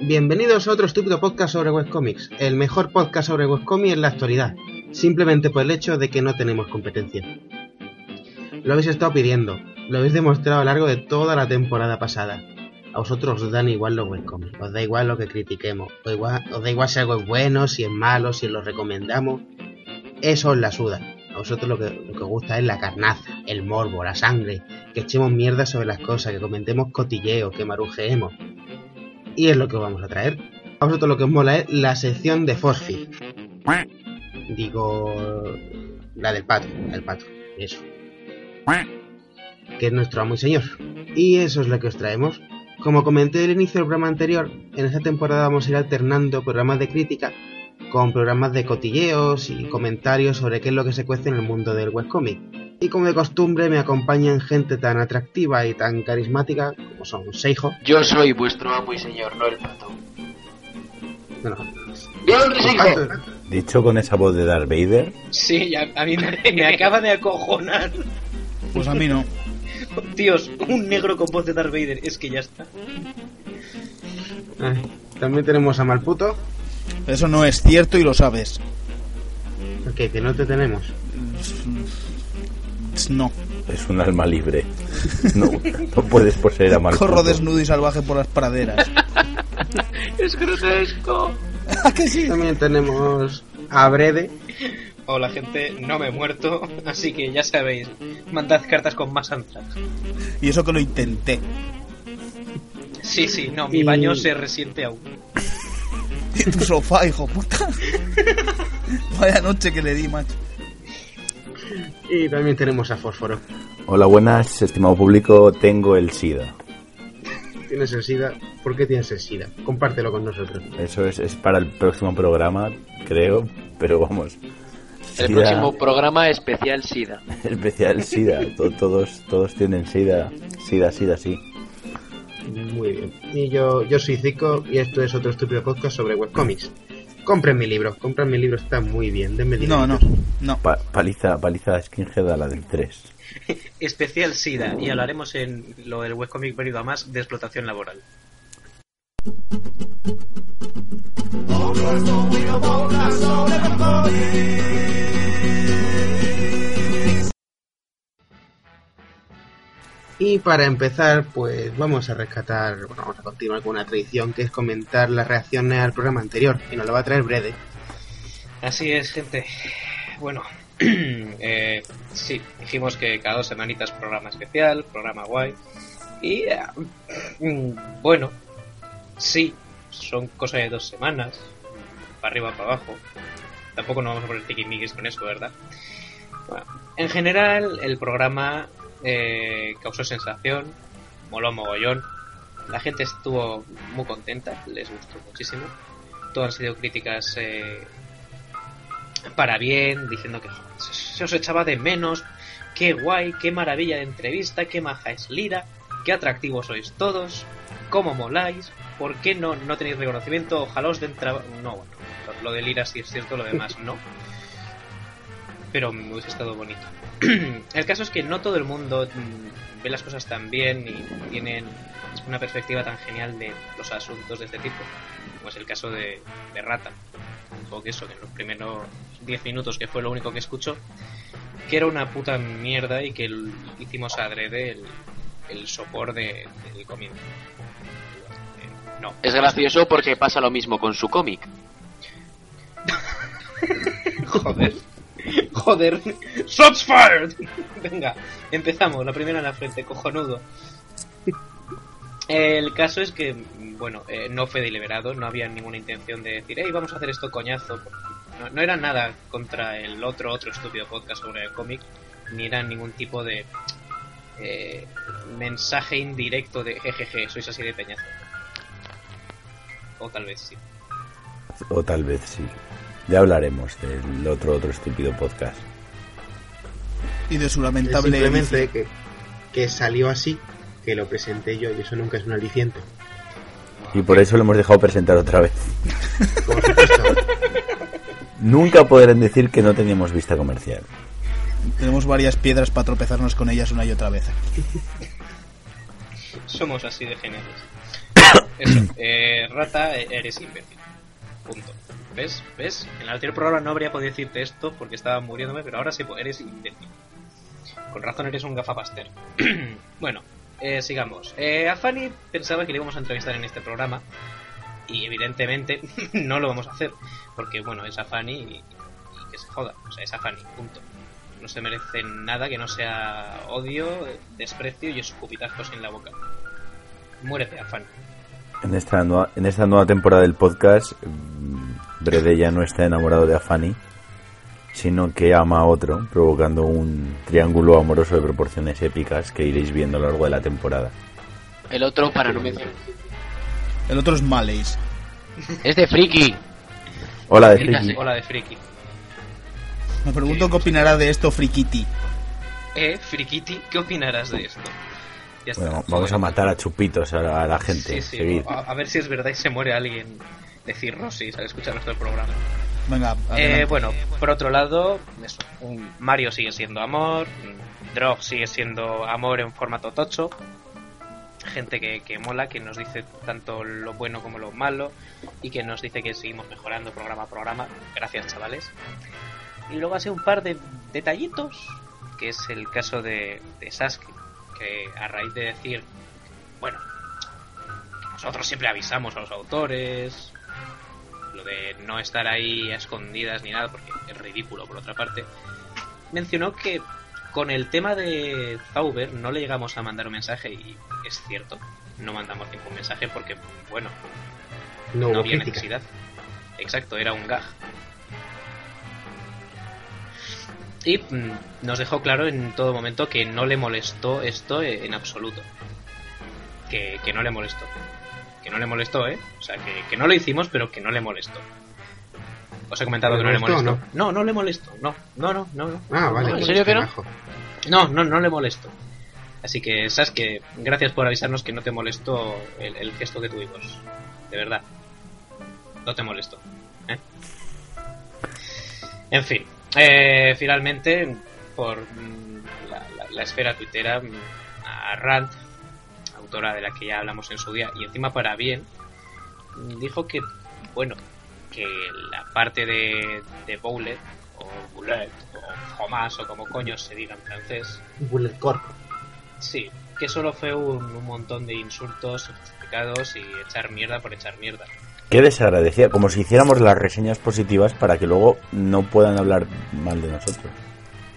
Bienvenidos a otro estúpido podcast sobre webcomics, el mejor podcast sobre webcomics en la actualidad, simplemente por el hecho de que no tenemos competencia. Lo habéis estado pidiendo, lo habéis demostrado a lo largo de toda la temporada pasada. A vosotros os dan igual los webcomics, os da igual lo que critiquemos, os, da igual si algo es bueno, si es malo, si lo recomendamos. Eso os la suda. A vosotros lo que, lo que os gusta es la carnaza, el morbo, la sangre, que echemos mierda sobre las cosas, que comentemos cotilleos, que marujeemos. Y es lo que os vamos a traer. A vosotros lo que os mola es la sección de Fosfi. Digo, la del pato, del pato, eso. Que es nuestro amo y señor. Y eso es lo que os traemos. Como comenté al inicio del programa anterior, en esta temporada vamos a ir alternando programas de crítica con programas de cotilleos y comentarios sobre qué es lo que se cuece en el mundo del webcomic. Y como de costumbre me acompañan gente tan atractiva y tan carismática como son Seijo, Yo soy vuestro amo y señor, no el pato. bueno, ¡Bien, pato, Dicho con esa voz de Darth Vader, Sí, a, a mí me, me acaba de acojonar. Pues a mí no. Tíos, un negro con voz de Darth Vader, es que ya está. Ay, también tenemos a Malputo, Eso no es cierto y lo sabes. que, que no te tenemos. No. es un alma libre. No, no puedes poseer a mal. Corro desnudo y salvaje por las praderas. ¡Es grotesco! ¿A que sí? También tenemos a Brede, Hola gente, no me he muerto, así que ya sabéis, mandad cartas con más antrax. Y eso que lo intenté. Sí, sí, no, mi Y- baño se resiente aún. Y tu sofá, hijo puta. Vaya noche que le di, macho. Y también tenemos a Fósforo. Hola, buenas, estimado público. Tengo el SIDA. ¿Tienes el SIDA? ¿Por qué tienes el SIDA? Compártelo con nosotros. Eso es, es para el próximo programa, creo, pero vamos. El SIDA, próximo programa especial SIDA. especial SIDA. To- todos, todos tienen SIDA. SIDA, SIDA, sí. Muy bien. Y yo, yo soy Zico y esto es otro estúpido podcast sobre webcomics. Compren mi libro, compren mi libro, está muy bien, denme dinero. No, no, no. Pa- paliza, paliza skinhead a la del 3. Especial SIDA, y hablaremos en lo del webcomic venido a más de explotación laboral. Y para empezar, pues vamos a rescatar, bueno, vamos a continuar con una tradición que es comentar las reacciones al programa anterior, y nos lo va a traer Brede. Así es, gente. Bueno, eh, sí, dijimos que cada dos semanitas programa especial, programa guay. Y eh, mm, bueno, sí, son cosas de dos semanas, para arriba, para abajo. Tampoco nos vamos a poner tiquimiquis con eso, ¿verdad? En general, el programa eh, causó sensación, moló mogollón. La gente estuvo muy contenta, les gustó muchísimo. Todas han sido críticas eh, para bien, diciendo que se, os echaba de menos, qué guay, qué maravilla de entrevista, qué maja es Lira, qué atractivos sois todos, cómo moláis, por qué no, no tenéis reconocimiento, ojalá os den trabajo. No, bueno, lo de Lira sí es cierto, lo demás no. Pero me hubiese estado bonito. el caso es que no todo el mundo mm, ve las cosas tan bien y tienen una perspectiva tan genial de los asuntos de este tipo, como es el caso de, de Rata. O que eso, que en los primeros 10 minutos, que fue lo único que escuchó, que era una puta mierda y que el- hicimos adrede el, el sopor de- del comienzo. Eh, No, Es gracioso porque pasa lo mismo con su cómic. Joder. Joder. Shots fired. Venga, empezamos. La primera en la frente, cojonudo. El caso es que, bueno, eh, no fue deliberado, no había ninguna intención de decir, hey, vamos a hacer esto coñazo. No, no era nada contra el otro, otro estúpido podcast sobre el cómic, ni era ningún tipo de eh, mensaje indirecto de jejeje, sois así de peñazo. O tal vez sí. O tal vez sí. Ya hablaremos del otro, otro estúpido podcast. Y de su lamentable. simplemente que, que salió así, que lo presenté yo, y eso nunca es un aliciente. Y por eso lo hemos dejado presentar otra vez. Por supuesto. Nunca podrán decir que no teníamos vista comercial. Tenemos varias piedras para tropezarnos con ellas una y otra vez. somos así de geniales. Eso, eh, rata, eres imbécil. Punto. ¿Ves? ¿Ves? En el anterior programa no habría podido decirte esto porque estaba muriéndome, pero ahora sí, eres imbécil. Con razón eres un gafapaster. bueno, eh, sigamos. Eh, a Fanny pensaba que le íbamos a entrevistar en este programa y evidentemente no lo vamos a hacer porque, bueno, es a Fanny y, y que se joda. O sea, es a Fanny, punto. No se merece nada que no sea odio, desprecio y escupitazos en la boca. Muérete, a Fanny. En esta, nueva, en esta nueva temporada del podcast, Brede ya no está enamorado de Afani, sino que ama a otro, provocando un triángulo amoroso de proporciones épicas que iréis viendo a lo largo de la temporada. El otro, para no mencionar. El otro es Maleis. Es de friki. Hola de. Friki. Hola de friki. Me pregunto qué opinará de esto Frikiti. Eh, Frikiti, ¿qué opinarás de esto? Ya está. Bueno, vamos a matar a chupitos a la, a la gente. Sí, sí, Seguid. a, a ver si es verdad y se muere alguien de cirrosis al escuchar nuestro programa. Venga, Eh, bueno, por otro lado, eso, Mario sigue siendo amor, Drog sigue siendo amor en formato tocho, gente que, que mola, que nos dice tanto lo bueno como lo malo y que nos dice que seguimos mejorando programa a programa. Gracias, chavales. Y luego hace un par de detallitos, que es el caso de, de Sasuke, que a raíz de decir, bueno, que nosotros siempre avisamos a los autores, lo de no estar ahí a escondidas ni nada, porque es ridículo por otra parte, mencionó que con el tema de Zauber no le llegamos a mandar un mensaje y es cierto, no mandamos ningún mensaje porque, bueno, No había crítica. necesidad. Exacto, era un gag. Y mm, nos dejó claro en todo momento que no le molestó esto en absoluto. Que, que no le molestó. Que no le molestó, ¿eh? O sea, que, que no lo hicimos, pero que no le molestó. Os he comentado ¿Le que no le molestó o molestó. No, no le molestó. No, no, no, no. no. Ah, vale. ¿En serio que no? No, no, no le molestó. Así que, sabes que gracias por avisarnos que no te molestó el, el gesto que tuvimos. De verdad. No te molestó. ¿eh? En fin. eh, finalmente, por mm, la, la- la esfera tuitera, mm, a Rand, autora de la que ya hablamos en su día, y encima para bien, dijo que, bueno, que la parte de, de Boulet, o Boulet, o Jomas, o como coño se diga en francés, Bullet Corp. Sí, que solo fue un, un montón de insultos injustificados y echar mierda por echar mierda. Qué desagradecida, como si hiciéramos las reseñas positivas para que luego no puedan hablar mal de nosotros.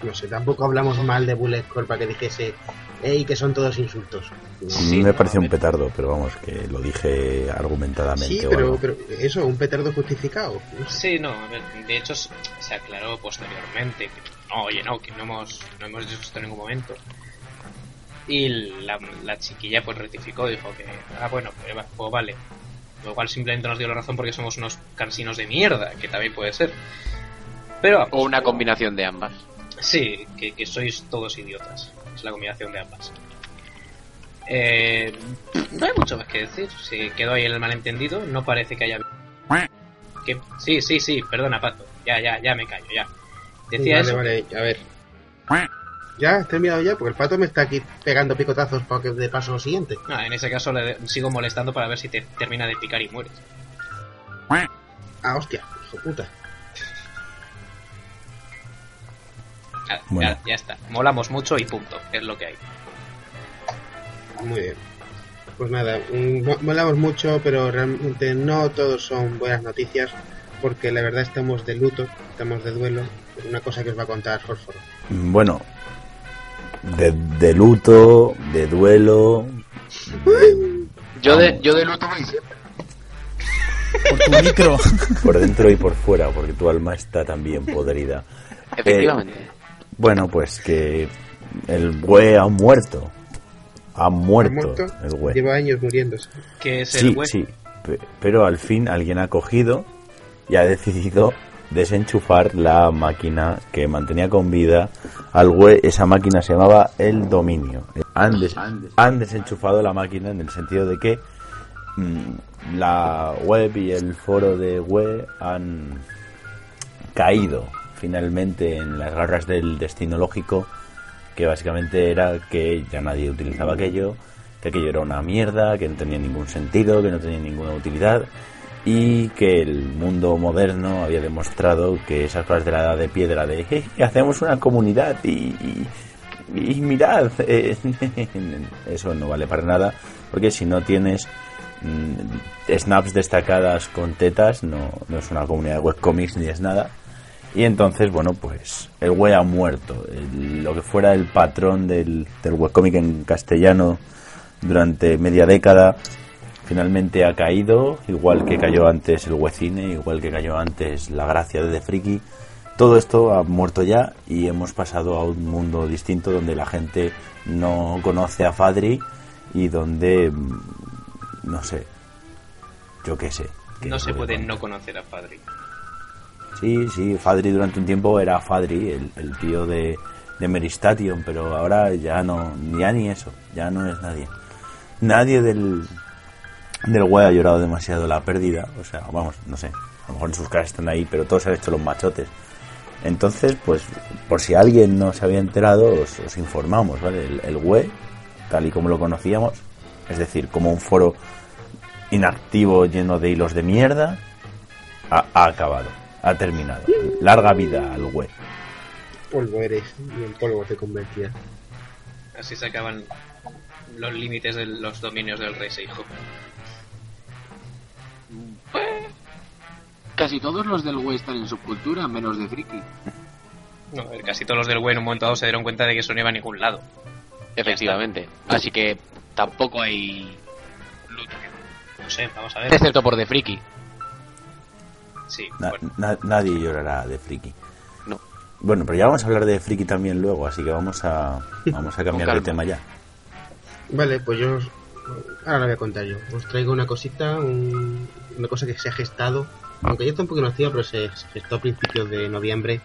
No sé, tampoco hablamos mal de Bullet Corp para que dijese, ey, que son todos insultos. A Sí, mí me a un petardo, pero vamos, que lo dije argumentadamente. Sí, o pero, algo. pero eso, un petardo justificado. Sí, no, a ver, de hecho se aclaró posteriormente que no, oye, no, que no hemos, no hemos dicho esto en ningún momento. Y la, la chiquilla pues rectificó, dijo que, ah, bueno, pues, pues vale. Lo cual simplemente nos dio la razón porque somos unos cansinos de mierda, que también puede ser. Pero vamos, O una combinación de ambas. Sí, que, que sois todos idiotas. Es la combinación de ambas. Eh, no hay mucho más que decir. Si quedó ahí el malentendido, no parece que haya. ¿Qué? Sí, sí, sí, perdona, Pato. Ya, ya, ya me callo, ya. Decía vale, eso. vale, a ver. ¿Ya? ¿Has terminado ya? Porque el pato me está aquí pegando picotazos para que de paso lo siguiente. No, en ese caso le sigo molestando para ver si te termina de picar y mueres. Ah, hostia, hijo puta. Ya, Bueno. ya, ya está. Molamos mucho y punto. Es lo que hay. Muy bien. Pues nada, mo- molamos mucho, pero realmente no todos son buenas noticias, porque la verdad estamos de luto, estamos de duelo. Una cosa que os va a contar Fósforo. Bueno, de, de luto, de duelo. Yo de, yo de luto voy siempre. Por tu micro. Por dentro y por fuera, porque tu alma está también podrida. Efectivamente. Eh, bueno, pues que el güey ha muerto. Ha ¿Ha muerto, muerto? el güey. Lleva años muriéndose. Que es el Sí, sí. pe- Pero al fin alguien ha cogido y ha decidido desenchufar la máquina que mantenía con vida al güey. Esa máquina se llamaba el dominio. Han, des- han desenchufado la máquina en el sentido de que mm, la web y el foro de web han caído finalmente en las garras del destino lógico que básicamente era que ya nadie utilizaba aquello que aquello era una mierda, que no tenía ningún sentido, que no tenía ninguna utilidad y que el mundo moderno había demostrado que esas cosas de la edad de piedra de "Eh, hacemos una comunidad y, y- y mirad eh, eso no vale para nada porque si no tienes mm, snaps destacadas con tetas no, no es una comunidad de webcomics ni es nada y entonces bueno pues el web ha muerto El- lo que fuera el patrón del, del webcomic en castellano durante media década finalmente ha caído, igual que cayó antes el Wecine, igual que cayó antes la gracia de The Friki. Todo esto ha muerto ya y hemos pasado a un mundo distinto donde la gente no conoce a Fadri y donde, mm, no sé, yo qué sé. qué No se puede contar. no conocer a Padre. Sí, sí, Fadri durante un tiempo era Fadri, el, tío de, de Meristation, pero ahora ya no, ya ni eso, ya no es nadie. Nadie del, del web ha llorado demasiado la pérdida, o sea, vamos, no sé, a lo mejor en sus caras están ahí, pero todos han hecho los machotes. Entonces, pues, por si alguien no se había enterado, os, os informamos, ¿vale? El, el tal y como lo conocíamos, es decir, como un foro inactivo lleno de hilos de mierda, ha acabado, ha terminado. Larga vida al web. Polvo eres y en polvo te convertirás. Así se acaban los límites de los dominios del rey Seijo. Casi todos los del West están en subcultura, menos de friki. No, a ver, casi todos los del web en un momento dado se dieron cuenta de que eso no iba a ningún lado. Efectivamente. Así que tampoco hay lucha. No sé, vamos a ver. Excepto por de friki. Sí, Na- bueno. na- nadie llorará de friki. No. Bueno, pero ya vamos a hablar de friki también luego, así que vamos a, vamos a cambiar de tema ya. Vale, pues yo os- ahora lo voy a contar yo. Os traigo una cosita, un- una cosa que se ha gestado, aunque ya está un poco inactiva, pero se gestó a principios de noviembre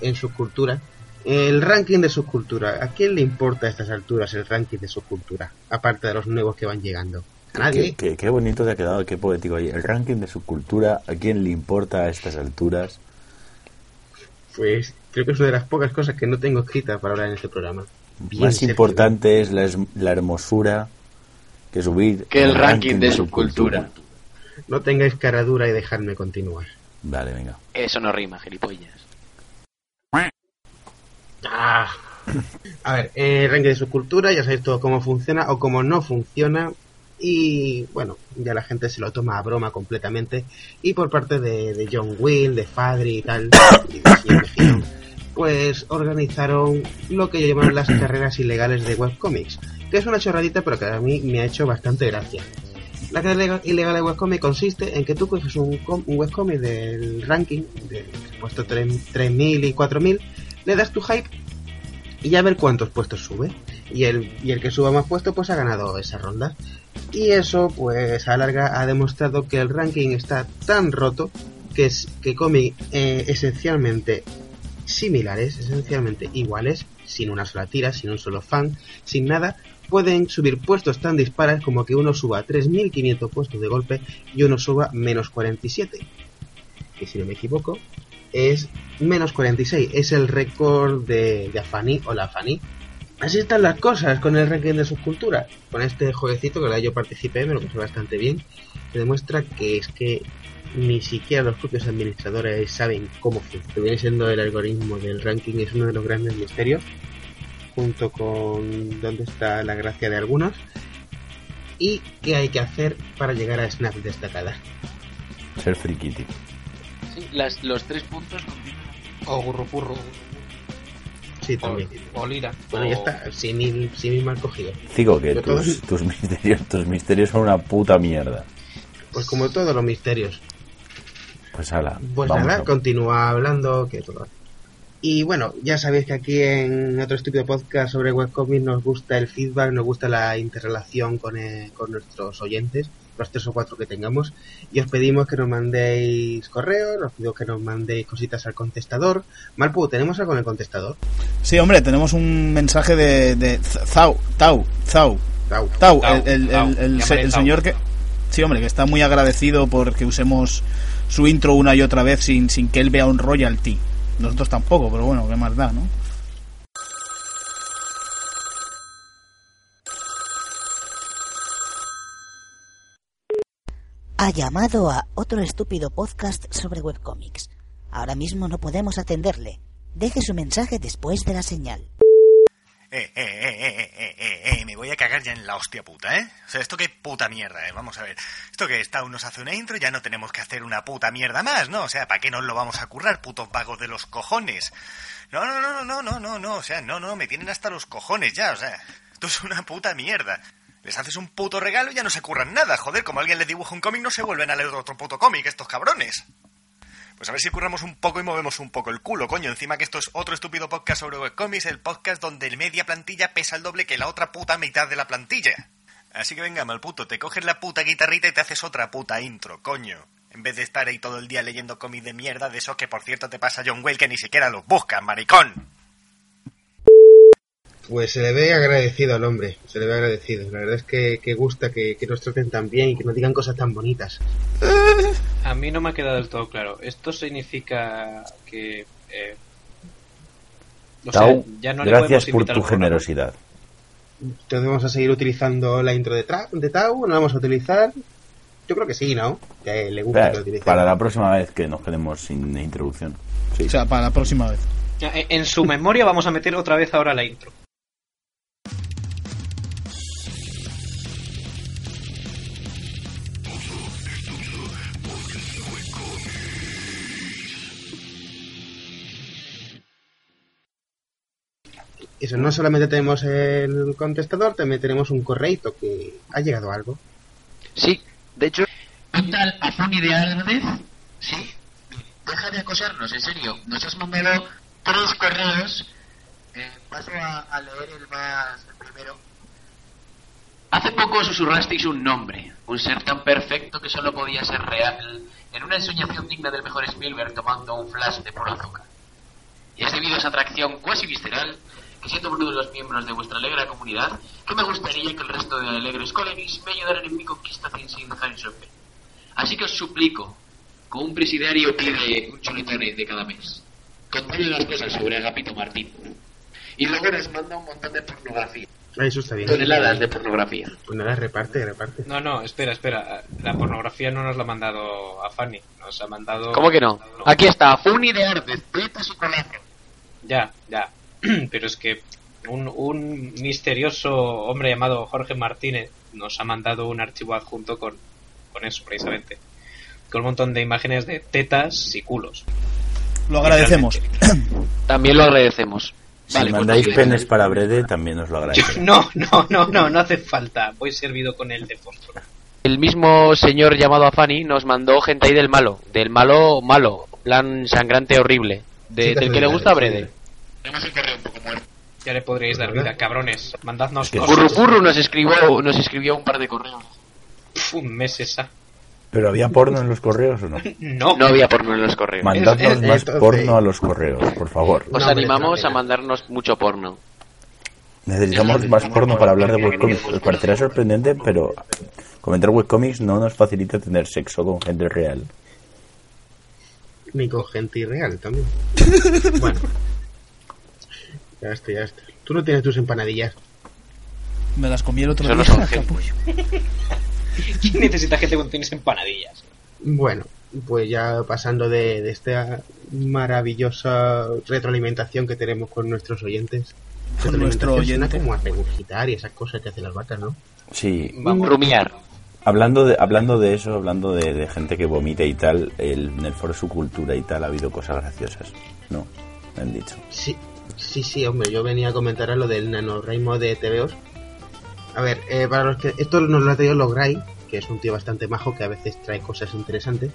en subcultura. El ranking de subcultura. ¿A quién le importa a estas alturas el ranking de subcultura? Aparte de los nuevos que van llegando. A nadie. Qué, qué- qué bonito te ha quedado, qué poético ahí. El ranking de subcultura, ¿a quién le importa a estas alturas? Pues creo que es una de las pocas cosas que no tengo escritas para hablar en este programa. Bien, Más importante es la, es- la hermosura que subir Que el ranking de subcultura. No tengáis cara dura y dejadme continuar. Vale, venga. Eso no rima, gilipollas. Ah. A ver, eh, ranking de subcultura, ya sabéis todo cómo funciona o cómo no funciona. Y bueno, ya la gente se lo toma a broma completamente. Y por parte de, de John Will, de Fadri y tal, y señor Mejino, pues organizaron lo que llamaron las carreras ilegales de webcomics. Que es una chorradita, pero que a mí me ha hecho bastante gracia. La carrera ilegal de webcomic consiste en que tú coges un, un webcomic del ranking, de puesto 3- 3000 y 4000, le das tu hype y ya ver cuántos puestos sube. Y el, y el que suba más puestos pues ha ganado esa ronda. Y eso pues a la larga ha demostrado que el ranking está tan roto que es que eh, esencialmente similares, esencialmente iguales, sin una sola tira, sin un solo fan, sin nada, pueden subir puestos tan dispares como que uno suba 3.500 puestos de golpe y uno suba menos 47. Que si no me equivoco, es menos 46. Es el récord de, de Afani o la Afani. Así están las cosas con el ranking de subcultura. Con este jueguecito que la yo participé, me lo pasé bastante bien. Se demuestra que es que ni siquiera los propios administradores saben cómo funciona. Lo que viene siendo el algoritmo del ranking es uno de los grandes misterios. Junto con dónde está la gracia de algunos. Y qué hay que hacer para llegar a snaps destacadas. Ser friki, tío. Sí, las, los tres puntos O Gurrupurru. Sí, también. o Lira. Bueno, o- ya está. Sin ir, sin ir mal cogido. Digo que tus, tus misterios, tus misterios son una puta mierda. Pues como todos los misterios. Pues ala, Pues nada, a- continúa hablando que todo. Y bueno, ya sabéis que aquí en otro estúpido podcast sobre webcomics nos gusta el feedback, nos gusta la interrelación con, eh, con nuestros oyentes, los tres o cuatro que tengamos. Y os pedimos que nos mandéis correos, os pido que nos mandéis cositas al contestador. Malpu, ¿tenemos algo en el contestador? Sí, hombre, tenemos un mensaje de, de Zau, Tau, Zau, Tau. Tau, Tau, el, el- Tau, el- el- llámale el Tau. señor que... Sí, hombre, que está muy agradecido porque usemos su intro una y otra vez sin, sin que él vea un royalty. Nosotros tampoco, pero bueno, qué más da, ¿no? Ha llamado a otro estúpido podcast sobre webcomics. Ahora mismo no podemos atenderle. Deje su mensaje después de la señal. Eh, eh, eh, eh, eh, eh, eh, me voy a cagar ya en la hostia puta, ¿eh? O sea, esto qué puta mierda, ¿eh? Vamos a ver. Esto que está nos hace una intro, ya no tenemos que hacer una puta mierda más, ¿no? O sea, ¿para qué nos lo vamos a currar, putos vagos de los cojones? No, no, no, no, no, no, no, o sea, no, no, me tienen hasta los cojones ya, o sea, esto es una puta mierda. Les haces un puto regalo y ya no se curran nada, joder, como alguien les dibuja un cómic no se vuelven a leer otro puto cómic, estos cabrones. Pues a ver si curramos un poco y movemos un poco el culo, coño. Encima que esto es otro estúpido podcast sobre webcomics, el podcast donde el media plantilla pesa el doble que la otra puta mitad de la plantilla. Así que venga, mal puto, te coges la puta guitarrita y te haces otra puta intro, coño. En vez de estar ahí todo el día leyendo cómics de mierda de esos que por cierto te pasa John Wayne que ni siquiera los buscan, maricón. Pues se le ve agradecido al hombre, se le ve agradecido. La verdad es que, que gusta que, que nos traten tan bien y que nos digan cosas tan bonitas. A mí no me ha quedado del todo claro. ¿Esto significa que... eh, o sea, Tau, ya no le gracias podemos por tu generosidad. Entonces vamos a seguir utilizando la intro de, Tra- de Tau, ¿no vamos a utilizar? Yo creo que sí, ¿no? Que le gusta que Espera, lo utilicemos. para la próxima vez que nos quedemos sin introducción. Sí. O sea, para la próxima vez. En su memoria vamos a meter otra vez ahora la intro. Eso, no solamente tenemos el contestador, también tenemos un correito que ha llegado algo. Sí, de hecho. ¿Qué tal, Afoni de Álvarez? Sí. Deja de acosarnos, en serio. Nos has mandado tres correos. Eh, paso a, a leer el más el primero. Hace poco susurrasteis un nombre, un ser tan perfecto que solo podía ser real, en una ensoñación digna del mejor Spielberg tomando un flash de puro azúcar. Y es debido a esa atracción cuasi visceral que siento por uno de los miembros de vuestra alegre comunidad que me gustaría que el resto de alegres colegas me ayudaran en mi conquista sin dejar en sorpresa. Así que os suplico, con un presidiario pide un chuletón de cada mes. Contadle las cosas sobre Agapito Martín. Y luego nos manda un montón de pornografía. Ah, Eso está bien. Toneladas de pornografía. Pues nada, reparte, reparte. No, no, espera, espera. La pornografía no nos la ha mandado a Fanny. Nos ha mandado... ¿Cómo que no? Aquí está, Funi de Artes, tetas y colazo. Ya, ya. Pero es que un, un misterioso hombre llamado Jorge Martínez nos ha mandado un archivo adjunto con, con eso, precisamente. Con un montón de imágenes de tetas y culos. Lo agradecemos. También lo agradecemos. Si Vale, mandáis penes para Brede, también os lo agradezco. no, no, no, no, no hace falta. Voy servido con el de fósforo. El mismo señor llamado Afani nos mandó gente ahí del malo, del malo malo, plan sangrante horrible, de, Sí, del que le gusta a sí. Brede. Ya le podréis dar vida, cabrones. Mandadnos cosas. Purru nos escribió, nos escribió un par de correos. Un mes esa. ¿Pero había porno en los correos o no? No, No había porno en los correos. Mandadnos Es- es- más entonces- porno a los correos, por favor. Os No, animamos a mandarnos mucho porno. Necesitamos más porno para hablar de webcomics. Os parecerá sorprendente, pero comentar webcomics no nos facilita tener sexo con gente real. Ni con gente irreal también. bueno. Ya está, ya está. Tú no tienes tus empanadillas. Me las comí el otro día. ¿Quién necesita gente cuando tienes empanadillas? Bueno, pues ya pasando de, de esta maravillosa retroalimentación que tenemos con nuestros oyentes. Con nuestro oyente. como a regurgitar y esas cosas que hacen las vacas, ¿no? Sí, Vamos. Rumiar. hablando de, hablando de eso, hablando de, de gente que vomita y tal, el, en el foro su cultura y tal ha habido cosas graciosas. No, me han dicho. Sí, sí, sí, hombre, yo venía a comentar a lo del NaNoWriMo de TVOs. A ver, eh, para los que... Esto nos lo ha traído Logray, que es un tío bastante majo que a veces trae cosas interesantes.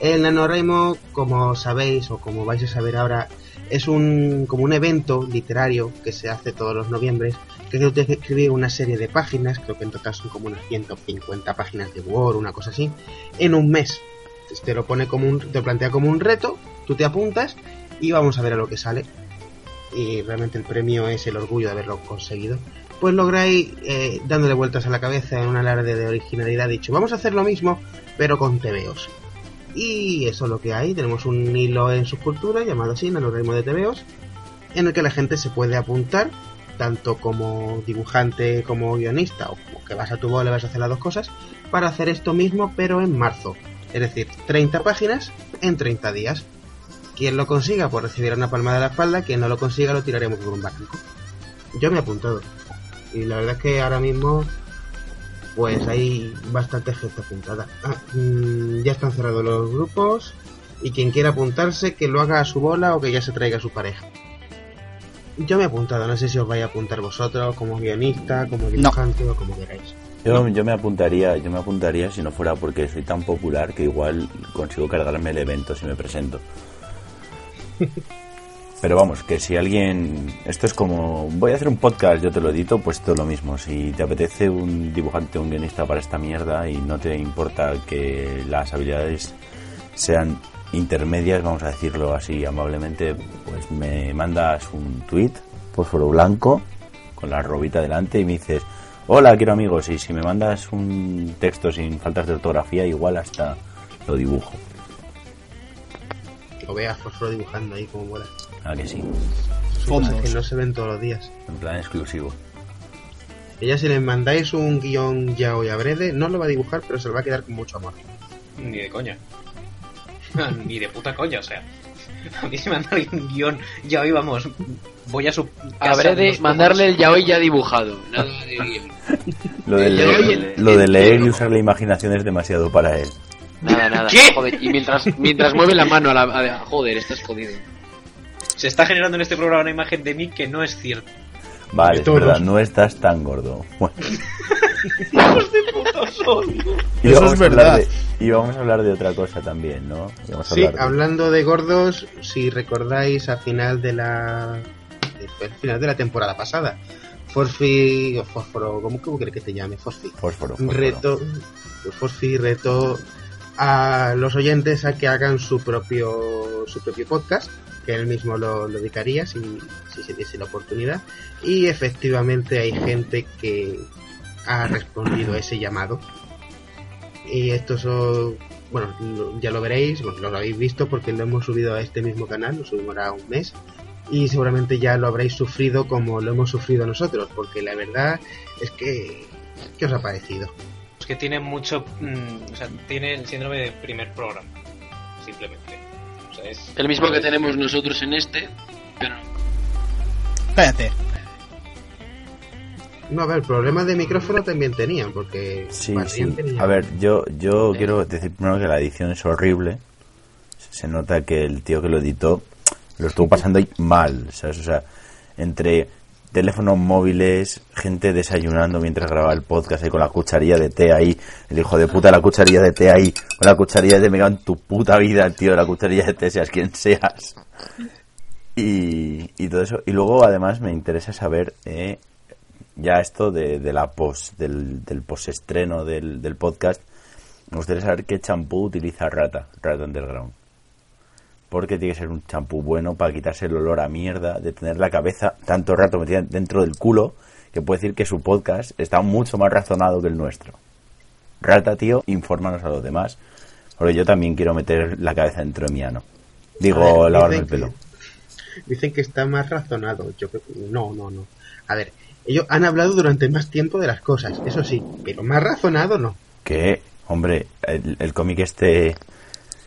El NaNoWriMo, como sabéis o como vais a saber ahora, es un como un evento literario que se hace todos los noviembres, que tienes que escribir una serie de páginas, creo que en total son como unas 150 páginas de Word, una cosa así, en un mes. Te lo pone como un, te lo plantea como un reto, tú te apuntas y vamos a ver a lo que sale y realmente el premio es el orgullo de haberlo conseguido, pues lográis, eh, dándole vueltas a la cabeza en un alarde de originalidad, dicho, vamos a hacer lo mismo, pero con TVOs. Y eso es lo que hay, tenemos un hilo en subcultura llamado así, NaNoWriMo de TVOs, en el que la gente se puede apuntar tanto como dibujante como guionista, o como que vas a tu bola vas a hacer las dos cosas, para hacer esto mismo pero en marzo. Es decir, 30 páginas en 30 días. Quien lo consiga, pues recibirá una palma de la espalda, quien no lo consiga lo tiraremos por un barranco. Yo me he apuntado. Y la verdad es que ahora mismo pues hay bastante gente apuntada. Ah, mm, ya están cerrados los grupos y quien quiera apuntarse que lo haga a su bola o que ya se traiga a su pareja. Yo me he apuntado, no sé si os vais a apuntar vosotros como guionista, como dibujante o como queráis. Yo, yo me apuntaría, yo me apuntaría si no fuera porque soy tan popular que igual consigo cargarme el evento si me presento. Pero vamos, que si alguien. Esto es como. Voy a hacer un podcast, yo te lo edito, pues todo lo mismo. Si te apetece un dibujante, un guionista para esta mierda y no te importa que las habilidades sean intermedias, vamos a decirlo así amablemente, pues me mandas un tweet, fósforo blanco, con la robita delante y me dices: Hola, quiero amigos. Y si me mandas un texto sin faltas de ortografía, igual hasta lo dibujo. Lo veas fósforo dibujando ahí como bola. Ah, que sí. Son cosas que no se ven todos los días. En plan exclusivo. Ella si le mandáis un guion ya hoy a Brede, no lo va a dibujar, pero se lo va a quedar con mucho amor. Ni de coña. Ni de puta coña, o sea. A mí se me manda un guion ya hoy, vamos. Voy a su. A Brede mandarle el ya hoy ya dibujado. Nada de guion. Lo de El leer, de hoy, el- lo de leer y usar la imaginación es demasiado para él. Nada, nada. ¿Qué? Joder, y mientras, mientras mueve la mano a la. a joder, estás jodido. Se está generando en este programa una imagen de mí que no es cierta. Vale, De es verdad, no estás tan gordo. Bueno, y Eso vamos es a hablar verdad. de- y vamos a hablar de otra cosa también, ¿no? Y vamos a Sí, hablar de- hablando de gordos, si recordáis a final de la al final de la temporada pasada, Forfi o Fósforo, ¿cómo, cómo quieres que te llame? Fosfi. Fósforo, fósforo. Reto, Fosfi reto a los oyentes a que hagan su propio su propio podcast, que él mismo lo, lo dedicaría si, si se diese la oportunidad. Y efectivamente hay gente que ha respondido a ese llamado. Y esto son, bueno, ya lo veréis, bueno, lo habéis visto porque lo hemos subido a este mismo canal, lo subimos ahora un mes. Y seguramente ya lo habréis sufrido como lo hemos sufrido nosotros, porque la verdad es que... ¿Qué os ha parecido? Es que tiene mucho. mm, o sea, tiene el síndrome de primer programa. Simplemente. O sea, es. El mismo que tenemos nosotros en este, pero Cállate. No, a ver, problemas de micrófono también tenían, porque... Sí, sí. tenía- A ver, yo, yo quiero decir primero que la edición es horrible. Se nota que el tío que lo editó lo estuvo pasando ahí mal, ¿sabes? O sea, entre teléfonos móviles, gente desayunando mientras grababa el podcast con la cucharilla de té ahí, el hijo de puta la cucharilla de té ahí, con la cucharilla de me cago en tu puta vida, tío, la cucharilla de té, seas quien seas. Y, y todo eso. Y luego, además, me interesa saber eh, ya esto de, de la post, del, del post-estreno del, del podcast. Me gustaría saber qué champú utiliza Rata, Rata Underground. Porque tiene que ser un champú bueno para quitarse el olor a mierda de tener la cabeza tanto rato metida dentro del culo que puede decir que su podcast está mucho más razonado que el nuestro. Rata, tío, infórmanos a los demás. Porque yo también quiero meter la cabeza dentro de mi ano. Digo, ver, lavarme el pelo. que- dicen que está más razonado. Yo creo que- no, no, no. A ver, ellos han hablado durante más tiempo de las cosas, eso sí, pero más razonado no. Que, hombre, el, el cómic este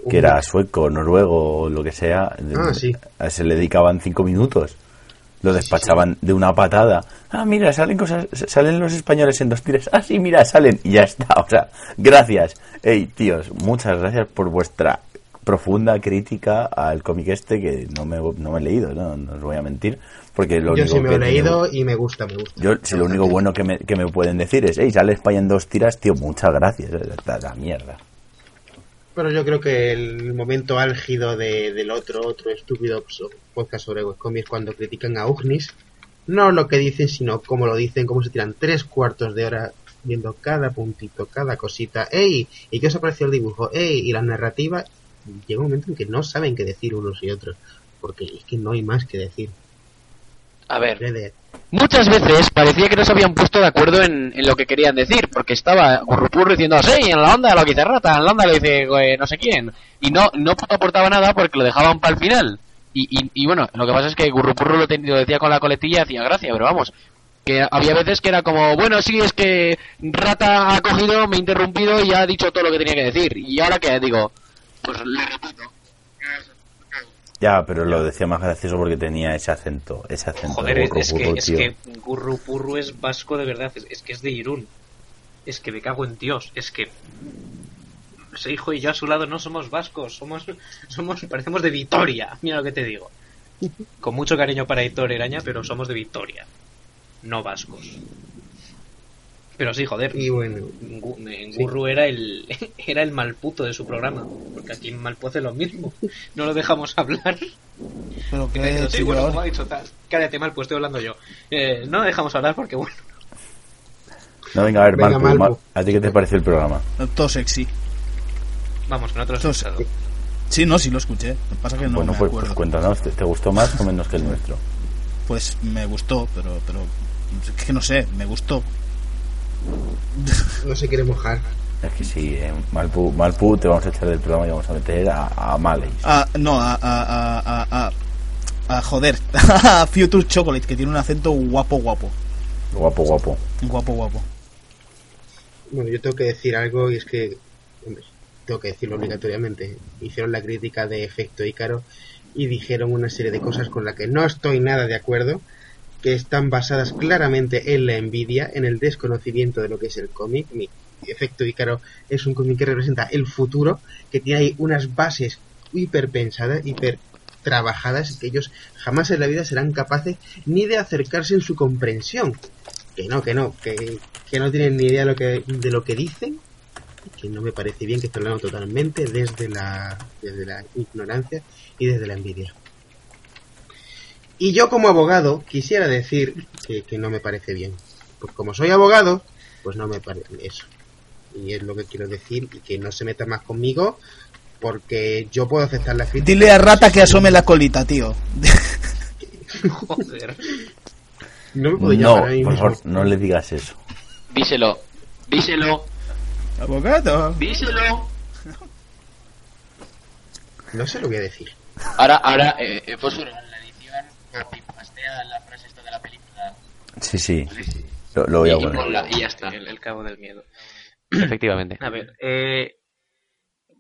que era sueco, noruego o lo que sea, Ah, sí. se le dedicaban cinco minutos. Lo despachaban de una patada. Ah, mira, salen cosas, salen los españoles en dos tiras. Ah, sí, mira, salen y ya está. O sea, gracias. Hey, tíos, muchas gracias por vuestra profunda crítica al cómic este que no me, no me he leído, no, no os voy a mentir. Porque lo Yo único sí me que he tiene- leído y me gusta, me gusta. yo, si lo único bueno que me, que me pueden decir es, hey, sale España en dos tiras, tío, muchas gracias. La, la mierda. Pero yo creo que el momento álgido de- del otro, otro estúpido podcast sobre webcomics cuando critican a Ugnis, no lo que dicen, sino cómo lo dicen, cómo se tiran tres cuartos de hora viendo cada puntito, cada cosita. ¡Ey! ¿Y qué os ha parecido el dibujo? ¡Ey! Y la narrativa, llega un momento en que no saben qué decir unos y otros, porque es que no hay más que decir. a ver, muchas veces parecía que no se habían puesto de acuerdo en, en lo que querían decir, porque estaba Gurrupurro diciendo, sí, en la onda lo que dice Rata, en la onda lo dice eh, no sé quién, y no, no aportaba nada porque lo dejaban para el final. Y, y, bueno, lo que pasa es que Gurrupurru lo, lo decía con la coletilla hacía gracia, pero vamos. Que había veces que era como, bueno, sí, es que Rata ha cogido, me ha interrumpido y ha dicho todo lo que tenía que decir. Y ahora que digo, pues le repito. Ya, pero lo decía más gracioso porque tenía ese acento, ese acento Joder, de es, que, es que Gurrupurru es vasco de verdad, es, es que es de Irún. Es que me cago en Dios, es que ese hijo y yo a su lado no somos vascos, somos, somos, parecemos de Vitoria, mira lo que te digo. Con mucho cariño para Hitor Eraña, pero somos de Vitoria, no vascos. Pero sí, joder, Y bueno, Gu- en Gurru era el era el malputo de su programa, porque aquí en Malpu hace lo mismo, no lo dejamos hablar. Pero que Pero sí, bueno, como ha dicho tal. Cállate mal, pues estoy hablando yo. Eh, no dejamos hablar porque, bueno, No, venga, a ver, Venga, Malpu, Malpu. ¿a ti qué te pareció el programa? todo sexy. vamos, que no te lo has. Sí, no, sí lo escuché. Lo que pasa es que no bueno, me pues, acuerdo. pues cuéntanos, ¿te, te gustó más o menos que el nuestro? Pues me gustó, pero, pero es que no sé, me gustó. No se quiere mojar. Es que sí, eh, Malpu, Malpu te vamos a echar del programa y vamos a meter a, a Maleis. Ah, no, a, a, a, a, a- a joder, a Future Chocolate, que tiene un acento guapo, guapo. Guapo, guapo. Guapo, guapo. Bueno, yo tengo que decir algo y es que, hombre, tengo que decirlo obligatoriamente. Hicieron la crítica de Efecto Ícaro y dijeron una serie de cosas con las que no estoy nada de acuerdo, que están basadas claramente en la envidia, en el desconocimiento de lo que es el cómic. Mi Efecto Ícaro es un cómic que representa el futuro, que tiene ahí unas bases hiper pensadas, hiper trabajadas, que ellos jamás en la vida serán capaces ni de acercarse en su comprensión. Que no, que no, que, no tienen ni idea de lo que, de lo que dicen, que no me parece bien que estén hablando totalmente desde la, desde la ignorancia y desde la envidia. Y yo como abogado quisiera decir que, que no me parece bien. Pues como soy abogado, pues no me parece eso. Y es lo que quiero decir y que no se meta más conmigo porque yo puedo aceptar la crítica. Dile a Rata que asome la colita, tío. Joder. No me puedo No, llamar a mí por favor, no le digas eso. Díselo, díselo, Abogado. díselo. No se lo voy a decir. Ahora, ahora, eh, eh, Fósforo, la frase esta de la película. Sí, sí, lo, lo voy a y poner. y ya está. El, el cabo del miedo. Efectivamente. A ver, eh,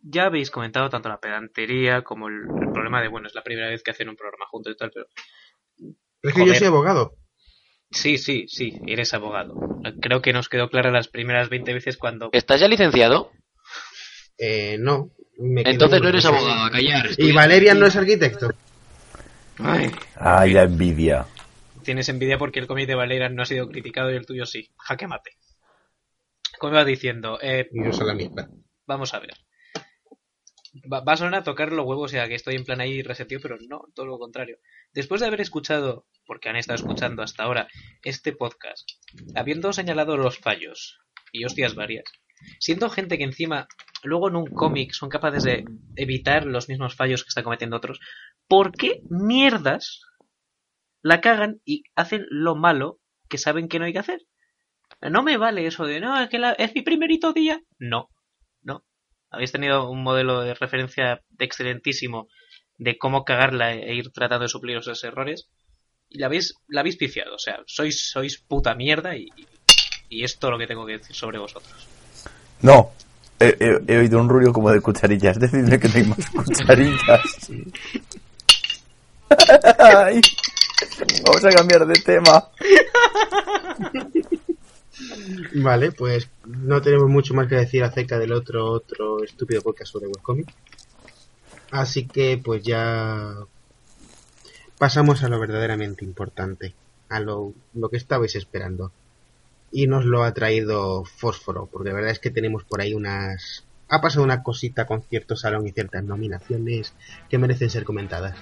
ya habéis comentado tanto la pedantería como el, el problema de, bueno, es la primera vez que hacen un programa juntos y tal, pero Pero es que yo soy abogado. sí, sí, sí, eres abogado. Creo que nos quedó claro las primeras 20 veces cuando... ¿Estás ya licenciado? Eh, no. me quedo Entonces no eres abogado, a callar. Y Valerian no es arquitecto. Ay, Ay, la envidia. tienes envidia porque el cómic de Valera no ha sido criticado y el tuyo sí. Jaque mate. Como iba diciendo, eh, Y yo soy la mierda. Vamos a ver. Va, va a sonar a tocar los huevos, o sea, que estoy en plan ahí resetido, pero no, todo lo contrario. Después de haber escuchado, porque han estado escuchando hasta ahora, este podcast, habiendo señalado los fallos, y hostias varias, siendo gente que encima, luego en un cómic son capaces de evitar los mismos fallos que están cometiendo otros, ¿por qué mierdas la cagan y hacen lo malo que saben que no hay que hacer? No me vale eso de, no, es que la- es mi primerito día. No, no. Habéis tenido un modelo de referencia excelentísimo de cómo cagarla e ir tratando de suplir esos errores. Y la habéis, la habéis pifiado. O sea, sois, sois puta mierda y, y es todo lo que tengo que decir sobre vosotros. No, he, he- he oído un ruido como de cucharillas. Decidme que no hay más cucharillas. Vamos a cambiar de tema. Vale, pues no tenemos mucho más que decir acerca del otro otro estúpido podcast sobre webcomic. Así que pues ya pasamos a lo verdaderamente importante, a lo, lo que estabais esperando. Y nos lo ha traído Fósforo, porque la verdad es que tenemos por ahí unas... Ha pasado una cosita con cierto salón y ciertas nominaciones que merecen ser comentadas.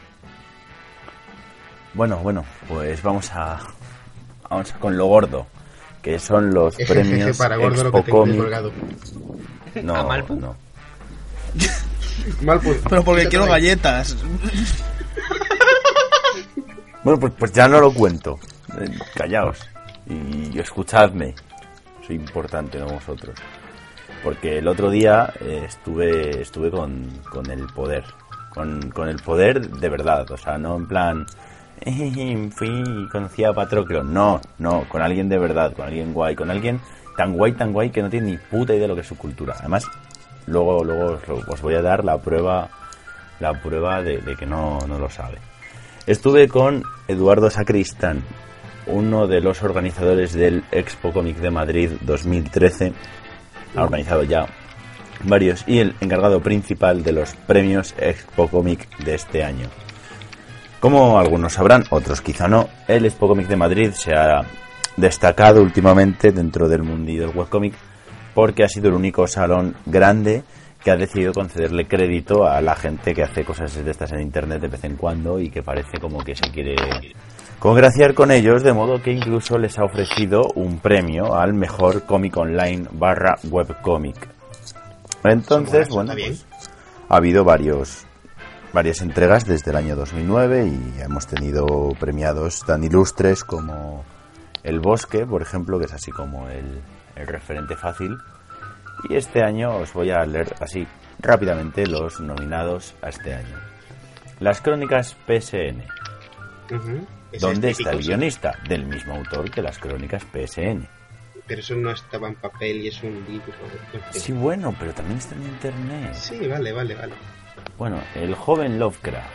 Bueno, bueno, pues vamos a vamos a con lo gordo, que son los premios para gordo lo que Comic. colgado. No, ¿A Malpu? no. Mal, pues, Pero porque quiero galletas. Bueno, pues, pues ya no lo cuento. Eh, Callaos y escuchadme. Soy importante, no vosotros. Porque el otro día eh, estuve estuve con, con el poder, con, con el poder de verdad, o sea, no en plan, "Eh, fui y conocí a Patroclo, no, no, con alguien de verdad, con alguien guay, con alguien tan guay, tan guay que no tiene ni puta idea de lo que es su cultura. Además, luego, luego os, voy a dar la prueba, la prueba de, de que no, no lo sabe. Estuve con Eduardo Sacristán, uno de los organizadores del Expo Comic de Madrid 2013. Ha organizado ya varios y el encargado principal de los premios Expo Comic de este año. Como algunos sabrán, otros quizá no, el Expo Comic de Madrid se ha destacado últimamente dentro del mundillo del webcomic porque ha sido el único salón grande que ha decidido concederle crédito a la gente que hace cosas de estas en internet de vez en cuando y que parece como que se quiere congraciar con ellos, de modo que incluso les ha ofrecido un premio al mejor cómic online barra webcomic. Entonces, bueno, pues, ha habido varios varias entregas desde el año 2009 y hemos tenido premiados tan ilustres como El Bosque, por ejemplo, que es así como el, el referente fácil. Y este año os voy a leer así rápidamente los nominados a este año. Las crónicas PSN. Ujú. Ese ¿Dónde es está el guionista? Del mismo autor que las crónicas PSN. Pero eso no estaba en papel y es un libro. Sí, bueno, pero también está en internet. Sí, vale, vale, vale. Bueno, el joven Lovecraft.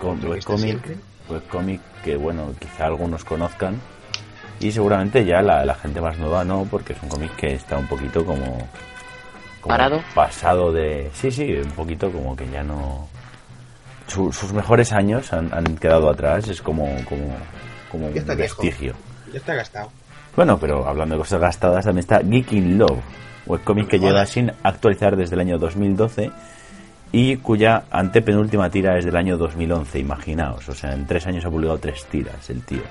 Que webcomic, siempre. webcomic que, bueno, quizá algunos conozcan. Y seguramente ya la, la gente más nueva no, porque es un cómic que está un poquito como, como ¿Parado? pasado de... Sí, sí, un poquito como que ya no... su- sus mejores años han, han quedado atrás, es como, como, como un viejo. vestigio. Ya está gastado. Bueno, pero hablando de cosas gastadas, también está Geeking Love, webcomic que Joder. lleva sin actualizar desde el año 2012 y cuya antepenúltima tira es del año 2011, imaginaos. O sea, en tres años ha publicado tres tiras el tío.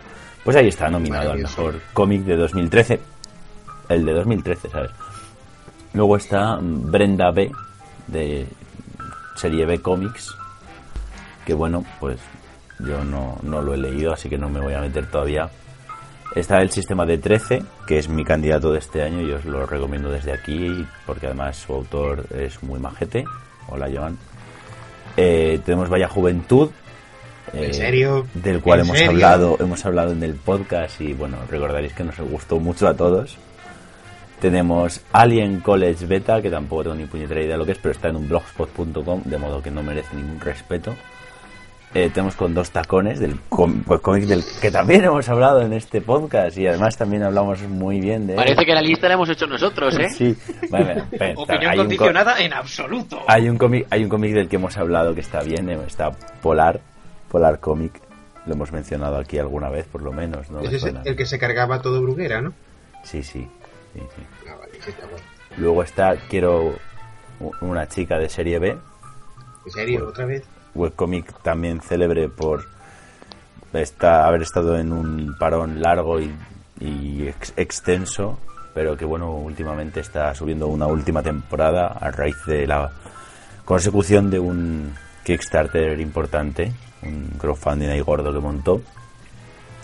Pues ahí está nominado al mejor cómic de 2013. El de 2013, ¿sabes? Luego está mm, Brenda B, de serie B Comics, que bueno, pues yo no, no lo he leído, así que no me voy a meter todavía. Está el sistema de 13, que es mi candidato de este año y os lo recomiendo desde aquí, porque además su autor es muy majete. Hola, Joan. Eh, tenemos Vaya Juventud. ¿En eh, serio? Del cual ¿En hemos serio? hablado, hemos hablado en el podcast y bueno, recordaréis que nos gustó mucho a todos. Tenemos Alien College Beta, que tampoco tengo ni puñetera idea de lo que es, pero está en un blogspot.com, de modo que no merece ningún respeto. Eh, tenemos con dos tacones del pues, cómic del que también hemos hablado en este podcast y además también hablamos muy bien de él. Parece que la lista la hemos hecho nosotros, ¿eh? Sí, vale, vale, espera, Opinión hay un co- condicionada en absoluto. hay un cómic, hay un cómic del que hemos hablado que está bien, eh, está Polar, Polar Comic. Lo hemos mencionado aquí alguna vez, por lo menos, ¿no? Ese es el que se cargaba todo Bruguera, ¿no? Sí, sí, sí, sí. Ah, vale, ese está bueno. Luego está Quiero una chica de serie B, ¿En serio? ¿Otra vez? Webcomic también célebre por esta- haber estado en un parón largo y, y ex- extenso, pero que bueno, últimamente está subiendo una última temporada a raíz de la consecución de un Kickstarter importante, un crowdfunding ahí gordo que montó.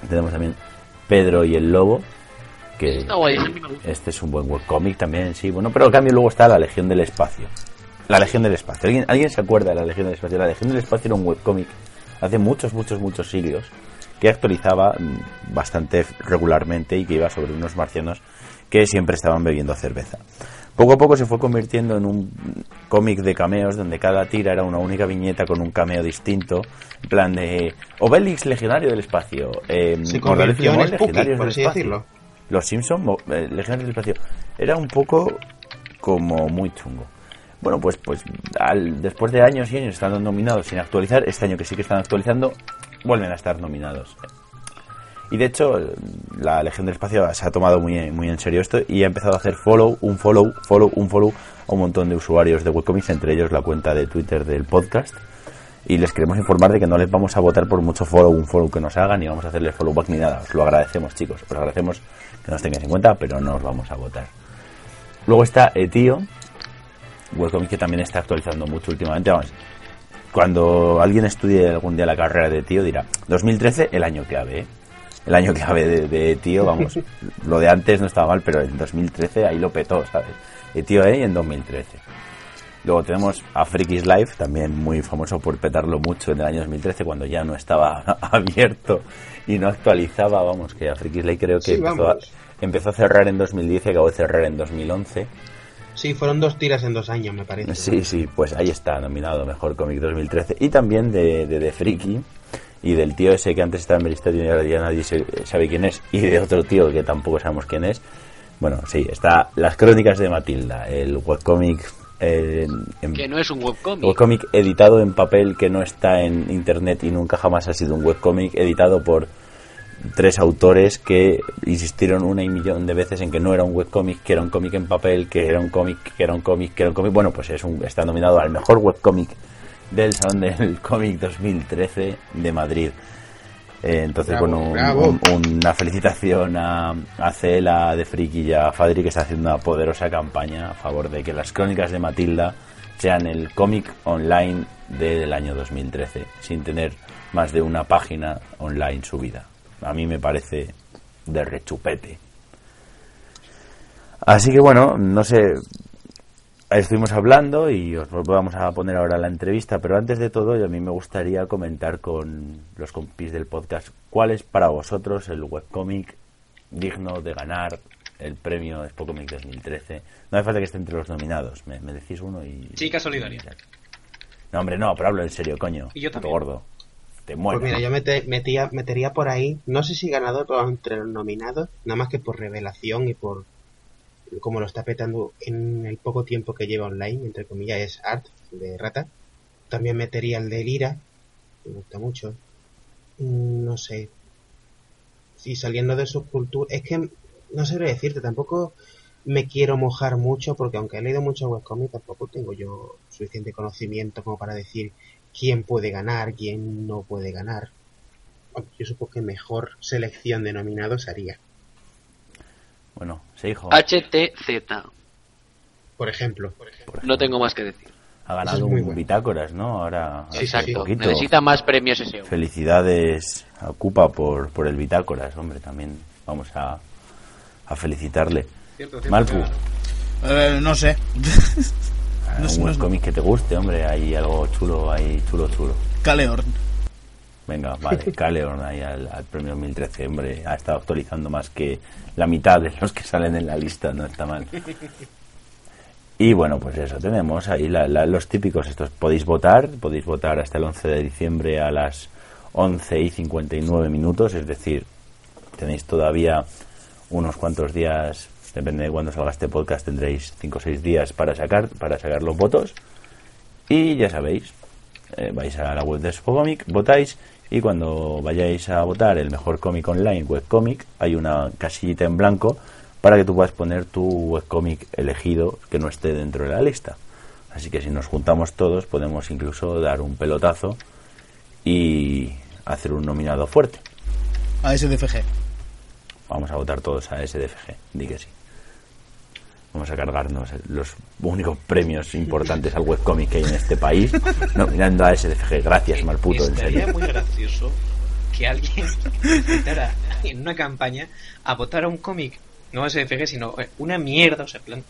Tenemos también Pedro y el Lobo, que a este es un buen webcomic también, sí. Bueno, pero en cambio luego está La Legión del Espacio. La Legión del Espacio. ¿Alguien, ¿Alguien se acuerda de La Legión del Espacio? La Legión del Espacio era un webcomic hace muchos, muchos, muchos siglos que actualizaba mm, bastante regularmente y que iba sobre unos marcianos que siempre estaban bebiendo cerveza. Poco a poco se fue convirtiendo en un cómic de cameos donde cada tira era una única viñeta con un cameo distinto, en plan de Obelix legionario del espacio, eh, Se convirtió en Spooky, por así decirlo. Los Simpsons, eh, Legionarios del Espacio. Era un poco como muy chungo. Bueno, pues, pues al- después de años y años estando nominados sin actualizar, este año que sí que están actualizando, vuelven a estar nominados. Y de hecho, la Legión del Espacio se ha tomado muy, muy en serio esto y ha empezado a hacer follow, un follow, follow, un follow a un montón de usuarios de webcomics, entre ellos la cuenta de Twitter del podcast. Y les queremos informar de que no les vamos a votar por mucho follow, un follow que nos hagan, ni vamos a hacerles follow back ni nada. Os lo agradecemos, chicos. Os agradecemos que nos tengáis en cuenta, pero no os vamos a votar. Luego está Etio, webcomic que también está actualizando mucho últimamente. Vamos, cuando alguien estudie algún día la carrera de Tío dirá, 2013, el año clave, ¿eh? El año clave de, de Tío, vamos, lo de antes no estaba mal, pero en 2013 ahí lo petó, ¿sabes? De Tío, ¿eh? Y en 2013. Luego tenemos a Frikis Live, también muy famoso por petarlo mucho en el año 2013, cuando ya no estaba abierto y no actualizaba. Vamos, que a Frikis Live creo que Sí, empezó, a, empezó a cerrar en 2010 y acabó de cerrar en 2011. Sí, fueron dos tiras en dos años, me parece. Sí, sí, pues ahí está, nominado Mejor Cómic 2013. Y también de, de, de Friki y del tío ese que antes estaba en Ministerio y ahora ya nadie se- sabe quién es, y de otro tío que tampoco sabemos quién es. Bueno, sí, está Las Crónicas de Matilda, el webcómic eh, en, Que no es un webcómic. webcómic editado en papel que no está en internet y nunca jamás ha sido un webcómic editado por tres autores que insistieron una y millón de veces en que no era un webcómic, que era un cómic en papel, que era un cómic, que era un cómic, que era un cómic. Bueno, pues es un, está nominado al mejor webcómic del Salón del Cómic 2013 de Madrid. Eh, entonces, Bravo, bueno, un- bravo. un- una felicitación a, a Cela de Friki y a Fadri que está haciendo una poderosa campaña a favor de que las crónicas de Matilda sean el cómic online del año 2013, sin tener más de una página online subida. A mí me parece de rechupete. Así que bueno, no sé, estuvimos hablando y os vamos a poner ahora la entrevista, pero antes de todo a mí me gustaría comentar con los compis del podcast cuál es para vosotros el webcómic digno de ganar el premio Spocomic 2013. No hace falta que esté entre los nominados, me, me decís uno y... Chica solidaria. No, hombre, no, pero hablo en serio, coño. Y yo también. gordo. Te. Pues mira, yo mete- metía, metería por ahí, no sé si ganador o entre los nominados, nada más que por revelación y por como lo está petando en el poco tiempo que lleva online, entre comillas, es Art de Rata. También metería el de Lira, me gusta mucho. Mm, No sé. Sí, saliendo de subcultura, es que no sé decirte, tampoco me quiero mojar mucho porque aunque he leído mucho webcomic tampoco tengo yo suficiente conocimiento como para decir quién puede ganar, quién no puede ganar. Yo supongo que mejor selección de nominados haría. Bueno, se dijo. HTZ. Por ejemplo. No tengo más que decir. Ha ganado es un bueno. Bitácoras, ¿no? Ahora, Sí. Necesita más premios ese hombre. Felicidades a Ocupa por, por el Bitácoras, hombre, también vamos a, a felicitarle. Cierto, cierto, Malpu, claro. Eh, no sé. No un no cómic que te guste, hombre, hay algo chulo, ahí chulo, chulo. Caleorn. Venga, vale, Caleon ahí al, al premio 2013, hombre, ha estado actualizando más que la mitad de los que salen en la lista, no está mal. Y bueno, pues eso, tenemos ahí la- la- los típicos estos. Podéis votar, podéis votar hasta el 11 de diciembre a las 11 y 59 minutos, es decir, tenéis todavía unos cuantos días, depende de cuándo salga este podcast, tendréis 5 o 6 días para sacar, para sacar los votos. Y ya sabéis, eh, vais a la web de Spocomic, votáis y cuando vayáis a votar el mejor cómic online, webcomic, hay una casillita en blanco para que tú puedas poner tu webcomic elegido que no esté dentro de la lista. Así que si nos juntamos todos podemos incluso dar un pelotazo y hacer un nominado fuerte. A SDFG. Vamos a votar todos a SDFG, di que sí. Vamos a cargarnos los únicos premios importantes al webcomic que hay en este país, nominando a SDFG. Gracias, Malputo, en serio. muy gracioso que alguien intentara en una campaña a votar a un cómic, no SFG, sino eh, una mierda, o sea, plan,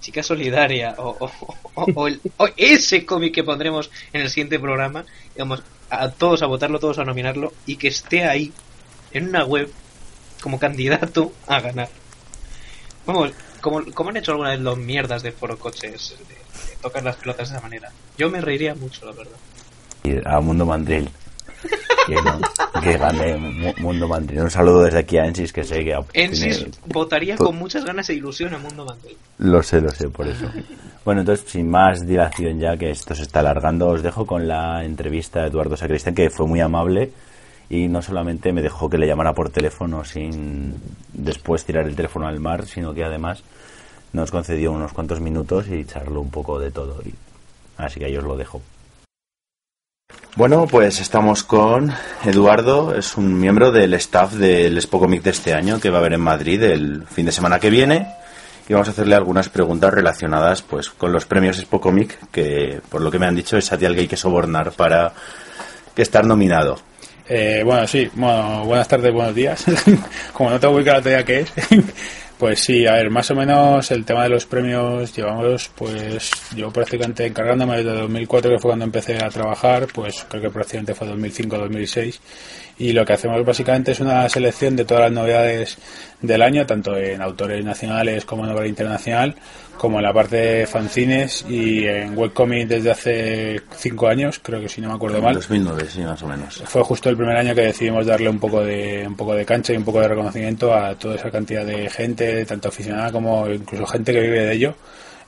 chica solidaria, o, o- o- o el- o ese cómic que pondremos en el siguiente programa, digamos, a todos a votarlo, todos a nominarlo, y que esté ahí, en una web, como candidato a ganar. Vamos, como, como han hecho alguna vez los mierdas de foro coches, de, de tocar las pelotas de esa manera. Yo me reiría mucho, la verdad. Y a Mundo Mandril. Que, no, que gane Mu- Mundo Mandril. Un saludo desde aquí a Ensis, que sé que Ensis tiene- votaría con muchas ganas e ilusión a Mundo Mandel. Lo sé, lo sé, por eso. Bueno, entonces, sin más dilación ya, que esto se está alargando, os dejo con la entrevista a Eduardo Sacristán, que fue muy amable y no solamente me dejó que le llamara por teléfono sin después tirar el teléfono al mar, sino que además nos concedió unos cuantos minutos y charló un poco de todo. Y- así que ahí os lo dejo. Bueno, pues estamos con Eduardo, es un miembro del staff del Spocomic de este año que va a haber en Madrid el fin de semana que viene y vamos a hacerle algunas preguntas relacionadas pues con los premios Spocomic que por lo que me han dicho es a ti al que hay que sobornar para que estar nominado. Eh, bueno, sí, bueno, buenas tardes, buenos días. Como no tengo muy claro todavía qué es, Pues sí, a ver, más o menos el tema de los premios llevamos, pues yo prácticamente encargándome desde 2004, que fue cuando empecé a trabajar, pues creo que prácticamente fue 2005-2006. Y lo que hacemos básicamente es una selección de todas las novedades del año, tanto en autores nacionales como en obra internacional, como en la parte de fanzines y en webcomic desde hace cinco años, creo que si no me acuerdo mal. 2009, sí, más o menos. Fue justo el primer año que decidimos darle un poco de un poco de cancha y un poco de reconocimiento a toda esa cantidad de gente, tanto aficionada como incluso gente que vive de ello,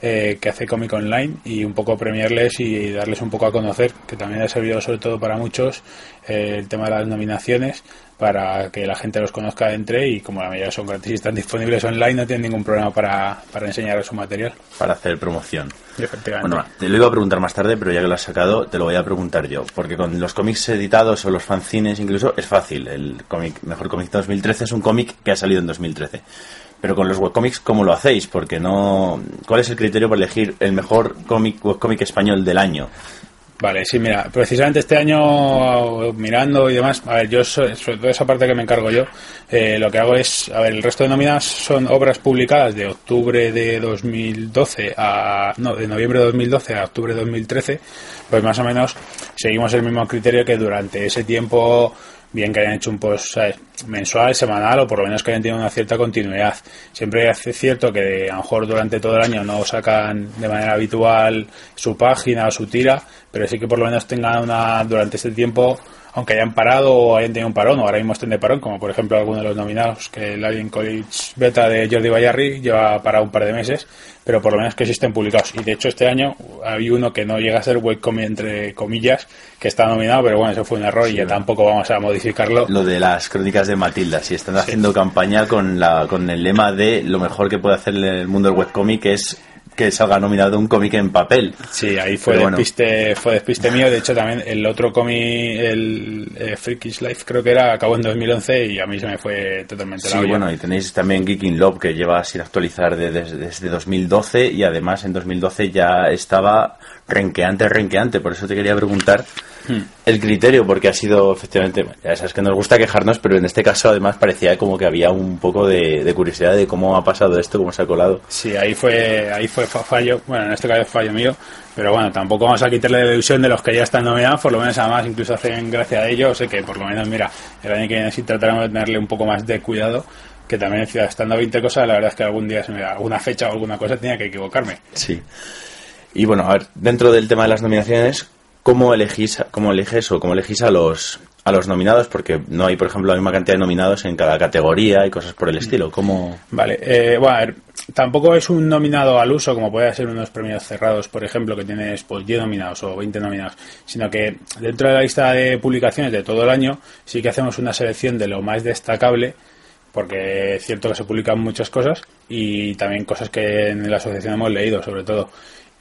eh, que hace cómic online y un poco premiarles y darles un poco a conocer, que también ha servido sobre todo para muchos eh, el tema de las nominaciones para que la gente los conozca entre y como la mayoría son gratis y están disponibles online no tienen ningún problema para, para enseñar su material. Para hacer promoción. Efectivamente. Bueno, te lo iba a preguntar más tarde, pero ya que lo has sacado, te lo voy a preguntar yo. Porque con los cómics editados o los fanzines incluso es fácil. El cómic Mejor Cómic de 2013 es un cómic que ha salido en 2013. Pero con los webcomics, ¿cómo lo hacéis? Porque no... ¿Cuál es el criterio para elegir el mejor cómic webcomic español del año? Vale, sí, mira, precisamente este año mirando y demás, a ver, yo so- sobre todo esa parte que me encargo yo, eh, lo que hago es, a ver, el resto de nóminas son obras publicadas de octubre de 2012 a, no, de noviembre de 2012 a octubre de 2013, pues más o menos seguimos el mismo criterio que durante ese tiempo bien que hayan hecho un post mensual, semanal o por lo menos que hayan tenido una cierta continuidad. Siempre es cierto que a lo mejor durante todo el año no sacan de manera habitual su página o su tira, pero sí que por lo menos tengan una durante este tiempo, aunque hayan parado o hayan tenido un parón o ahora mismo estén de parón, como por ejemplo algunos de los nominados, que el Alien College Beta de Jordi Bayarri lleva parado un par de meses, pero por lo menos que estén publicados. Y de hecho este año hay uno que no llega a ser webcomic entre comillas, que está nominado, pero bueno, eso fue un error y ya tampoco vamos a modificarlo. Lo de las crónicas de Matilda, si están haciendo campaña con la con el lema de lo mejor que puede hacer el mundo del webcomic es que salga nominado un cómic en papel. Sí, ahí fue Pero bueno. despiste, fue despiste mío. De hecho, también el otro cómic, el eh, Freakish Life, creo que era, acabó en 2011 y a mí se me fue totalmente la Sí, bueno, y tenéis también Geeking Love que lleva sin actualizar de- des- desde 2012 y además en 2012 ya estaba renqueante, renqueante. Por eso te quería preguntar Hmm. el criterio, porque ha sido efectivamente, ya sabes que nos gusta quejarnos, pero en este caso además parecía como que había un poco de, de curiosidad de cómo ha pasado esto, cómo se ha colado. Sí, ahí fue, ahí fue fa- fallo, bueno, en este caso fallo mío, pero bueno, tampoco vamos a quitarle la ilusión de los que ya están nominados, por lo menos además incluso hacen gracia a ello, o sea que por lo menos, mira, el año que viene sí trataremos de tenerle un poco más de cuidado, que también decía, estando 20 cosas, la verdad es que algún día se me da alguna fecha o alguna cosa tenía que equivocarme. Sí. Y bueno, a ver, dentro del tema de las nominaciones, ¿cómo elegís, cómo eliges o cómo elegís a los a los nominados? Porque no hay, por ejemplo, la misma cantidad de nominados en cada categoría y cosas por el estilo. ¿Cómo...? Vale, eh, bueno, a ver, tampoco es un nominado al uso como puede ser unos premios cerrados, por ejemplo, que tienes pues 10 nominados o 20 nominados, sino que dentro de la lista de publicaciones de todo el año sí que hacemos una selección de lo más destacable, porque es cierto que se publican muchas cosas y también cosas que en la asociación hemos leído, sobre todo.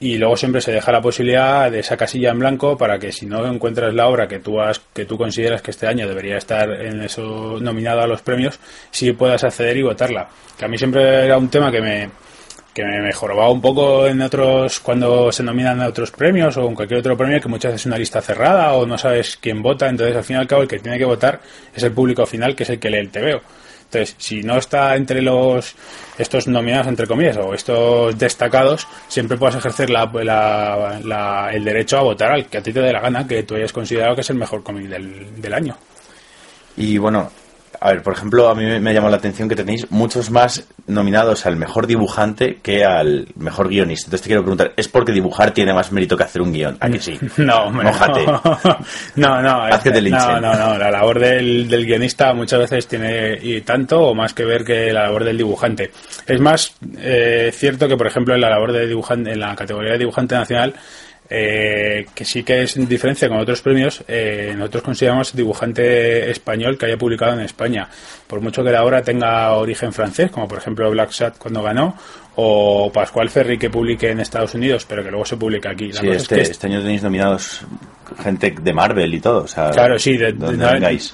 Y luego siempre se deja la posibilidad de esa casilla en blanco para que si no encuentras la obra que tú has, que tú consideras que este año debería estar en eso nominada a los premios, sí puedas acceder y votarla. Que a mí siempre era un tema que me que me mejoraba un poco en otros cuando se nominan a otros premios o en cualquier otro premio que muchas veces es una lista cerrada o no sabes quién vota, entonces al fin y al cabo el que tiene que votar es el público final que es el que lee el TVO. Entonces, si no está entre los estos nominados, entre comillas, o estos destacados, siempre puedes ejercer la, el derecho a votar al que a ti te dé la gana, que tú hayas considerado que es el mejor cómic del año. Y bueno, a ver, por ejemplo, a mí me- me llamó la atención que tenéis muchos más nominados al mejor dibujante que al mejor guionista. Entonces te quiero preguntar, ¿es porque dibujar tiene más mérito que hacer un guion? ¿A que sí? No, Mójate. No, no, Haz que te no, linchen. no, no, la labor del, del guionista muchas veces tiene y tanto o más que ver que la labor del dibujante. Es más eh, cierto que, por ejemplo, en la labor de dibujante, en la categoría de dibujante nacional, eh, que sí que es en diferencia con otros premios, eh, nosotros consideramos dibujante español que haya publicado en España. Por mucho que la obra tenga origen francés, como por ejemplo Black Sat cuando ganó, o Pascual Ferry que publique en Estados Unidos, pero que luego se publique aquí. La Sí, cosa es este, que este año tenéis nominados gente de Marvel y todo. O sea, Claro, sí, de- no-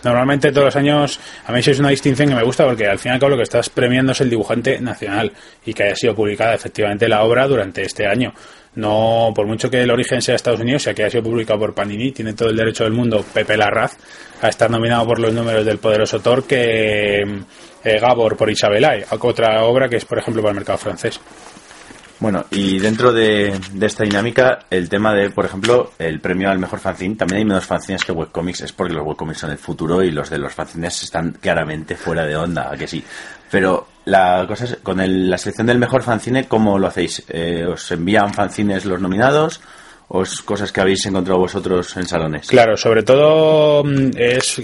normalmente todos los años, a mí sí es una distinción que me gusta porque al fin y al cabo lo que estás premiando es el dibujante nacional y que haya sido publicada efectivamente la obra durante este año. No, por mucho que el origen sea Estados Unidos, ya que ha sido publicado por Panini, tiene todo el derecho del mundo Pepe Larraz a estar nominado por los números del poderoso Thor que eh, Gabor por Isabelay, otra obra que es, por ejemplo, para el mercado francés. Bueno, y dentro de, de esta dinámica, el tema de, por ejemplo, el premio al mejor fanzine, también hay menos fanzines que webcomics, es porque los webcomics son el futuro y los de los fanzines están claramente fuera de onda, ¿a que sí. Pero la cosa es, con el- la selección del mejor fanzine, ¿cómo lo hacéis? Eh, ¿Os envían fanzines los nominados o es cosas que habéis encontrado vosotros en salones? Claro, sobre todo mm, es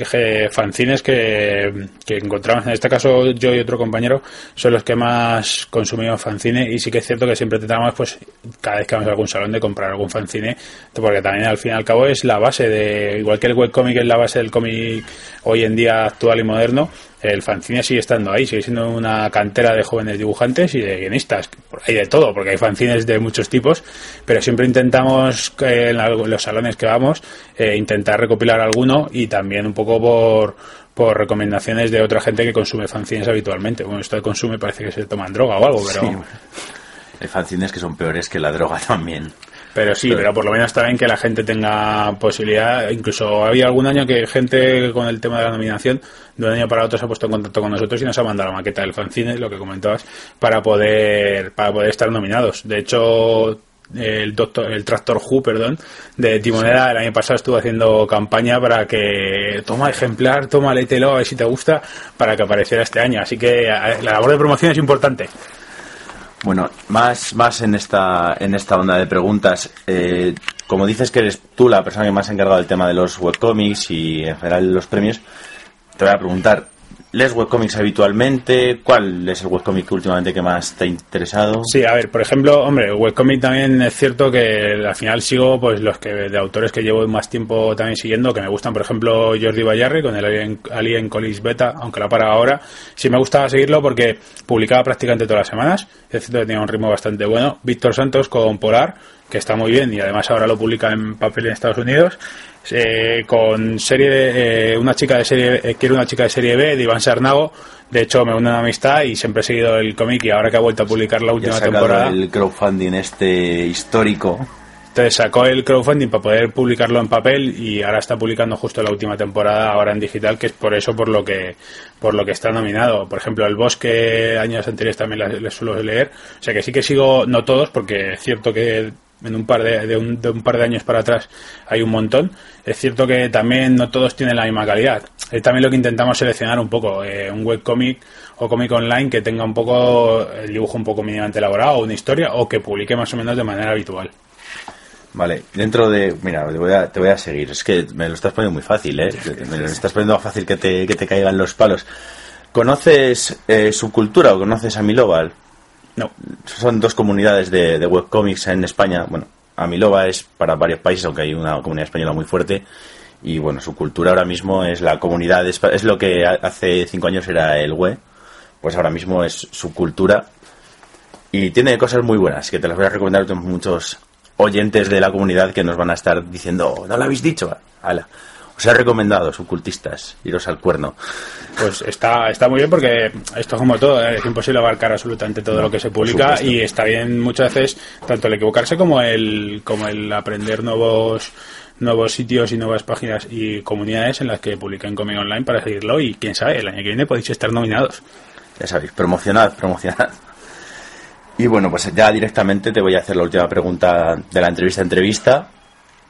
fanzines que, que encontramos, en este caso yo y otro compañero, son los que más consumimos fanzine y sí que es cierto que siempre tratamos, pues, cada vez que vamos a algún salón de comprar algún fanzine, porque también al fin y al cabo es la base de, igual que el webcomic es la base del cómic hoy en día actual y moderno, el fanzine sigue estando ahí, sigue siendo una cantera de jóvenes dibujantes y de guionistas. Hay de todo, porque hay fanzines de muchos tipos, pero siempre intentamos, eh, en los salones que vamos, eh, intentar recopilar alguno y también un poco por, por recomendaciones de otra gente que consume fanzines habitualmente. Bueno, esto de consume parece que se toman droga o algo, pero... Sí. Hay fanzines que son peores que la droga también. Pero sí, pero por lo menos está bien que la gente tenga posibilidad. Incluso había algún año que gente con el tema de la nominación, de un año para otro se ha puesto en contacto con nosotros y nos ha mandado la maqueta del fanzine, lo que comentabas, para poder, para poder estar nominados. De hecho, el doctor, el Tractor Who, perdón, de Timoneda el año pasado estuvo haciendo campaña para que toma ejemplar, toma léetelo a ver si te gusta, para que apareciera este año. Así que eh, la labor de promoción es importante. Bueno, más, más en esta, en esta onda de preguntas. eh, como dices que eres tú la persona que más ha encargado del tema de los webcomics y en general los premios, te voy a preguntar, ¿lees webcomics habitualmente? ¿Cuál es el webcomic últimamente que más te ha interesado? Sí, a ver, por ejemplo, hombre, webcomic también es cierto que al final sigo pues los que de autores que llevo más tiempo también siguiendo, que me gustan, por ejemplo, Jordi Bayarri con el Alien, Alien College Beta, aunque la para ahora. Sí me gustaba seguirlo porque publicaba prácticamente todas las semanas, es cierto que tenía un ritmo bastante bueno. Víctor Santos con Polar, que está muy bien y además ahora lo publica en papel en Estados Unidos. Eh, con serie de, eh, una chica de serie eh, quiero una chica de serie B de Iván Sarnago. De hecho me une una amistad y siempre he seguido el cómic y ahora que ha vuelto a publicar la última temporada. el crowdfunding este histórico. entonces sacó el crowdfunding para poder publicarlo en papel y ahora está publicando justo la última temporada ahora en digital que es por eso por lo que por lo que está nominado. Por ejemplo el bosque años anteriores también les suelo leer. O sea que sí que sigo no todos porque es cierto que en un par de, de un, de un par de años para atrás hay un montón es cierto que también no todos tienen la misma calidad es también lo que intentamos seleccionar un poco eh, un webcomic o cómic online que tenga un poco el dibujo un poco mínimamente elaborado o una historia o que publique más o menos de manera habitual Vale, dentro de... Mira, te voy, a, te voy a seguir. Es que me lo estás poniendo muy fácil, ¿eh? Me lo estás poniendo más fácil que te, que te caigan los palos. ¿Conoces eh, su cultura o conoces a Milova? No. Son dos comunidades de, de webcomics en España. Bueno, Amilova es para varios países, aunque hay una comunidad española muy fuerte. Y bueno, su cultura ahora mismo es la comunidad, de es lo que ha- hace cinco años era el web. Pues ahora mismo es su cultura. Y tiene cosas muy buenas, que te las voy a recomendar. Tenemos muchos oyentes de la comunidad que nos van a estar diciendo, "Oh, ¿no lo habéis dicho? Ala. Os he recomendado, subcultistas, iros al cuerno. Pues está, está muy bien porque esto es como todo, ¿eh? es imposible abarcar absolutamente todo No, lo que se publica y está bien muchas veces tanto el equivocarse como el, como el aprender nuevos nuevos sitios y nuevas páginas y comunidades en las que publiquen cómic online para seguirlo y quién sabe, el año que viene podéis estar nominados. Ya sabéis, promocionad, promocionad. Y bueno, pues ya directamente te voy a hacer la última pregunta de la entrevista entrevista,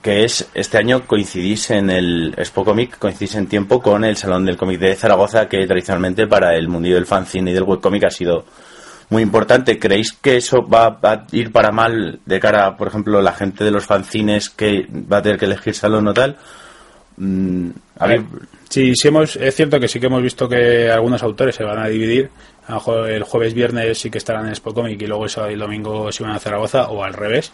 que es, este año coincidís en el Expo Comic, coincidís en tiempo con el Salón del Cómic de Zaragoza, que tradicionalmente para el mundillo del fanzine y del webcomic ha sido muy importante. ¿Creéis que eso va a ir para mal de cara, por ejemplo, la gente de los fanzines que va a tener que elegir salón o tal? Mm, a ver, Sí, sí hemos, es cierto que sí que hemos visto que algunos autores se van a dividir. A lo el jueves, viernes sí que estarán en Expo Comic y luego el sábado y domingo se van a Zaragoza o al revés.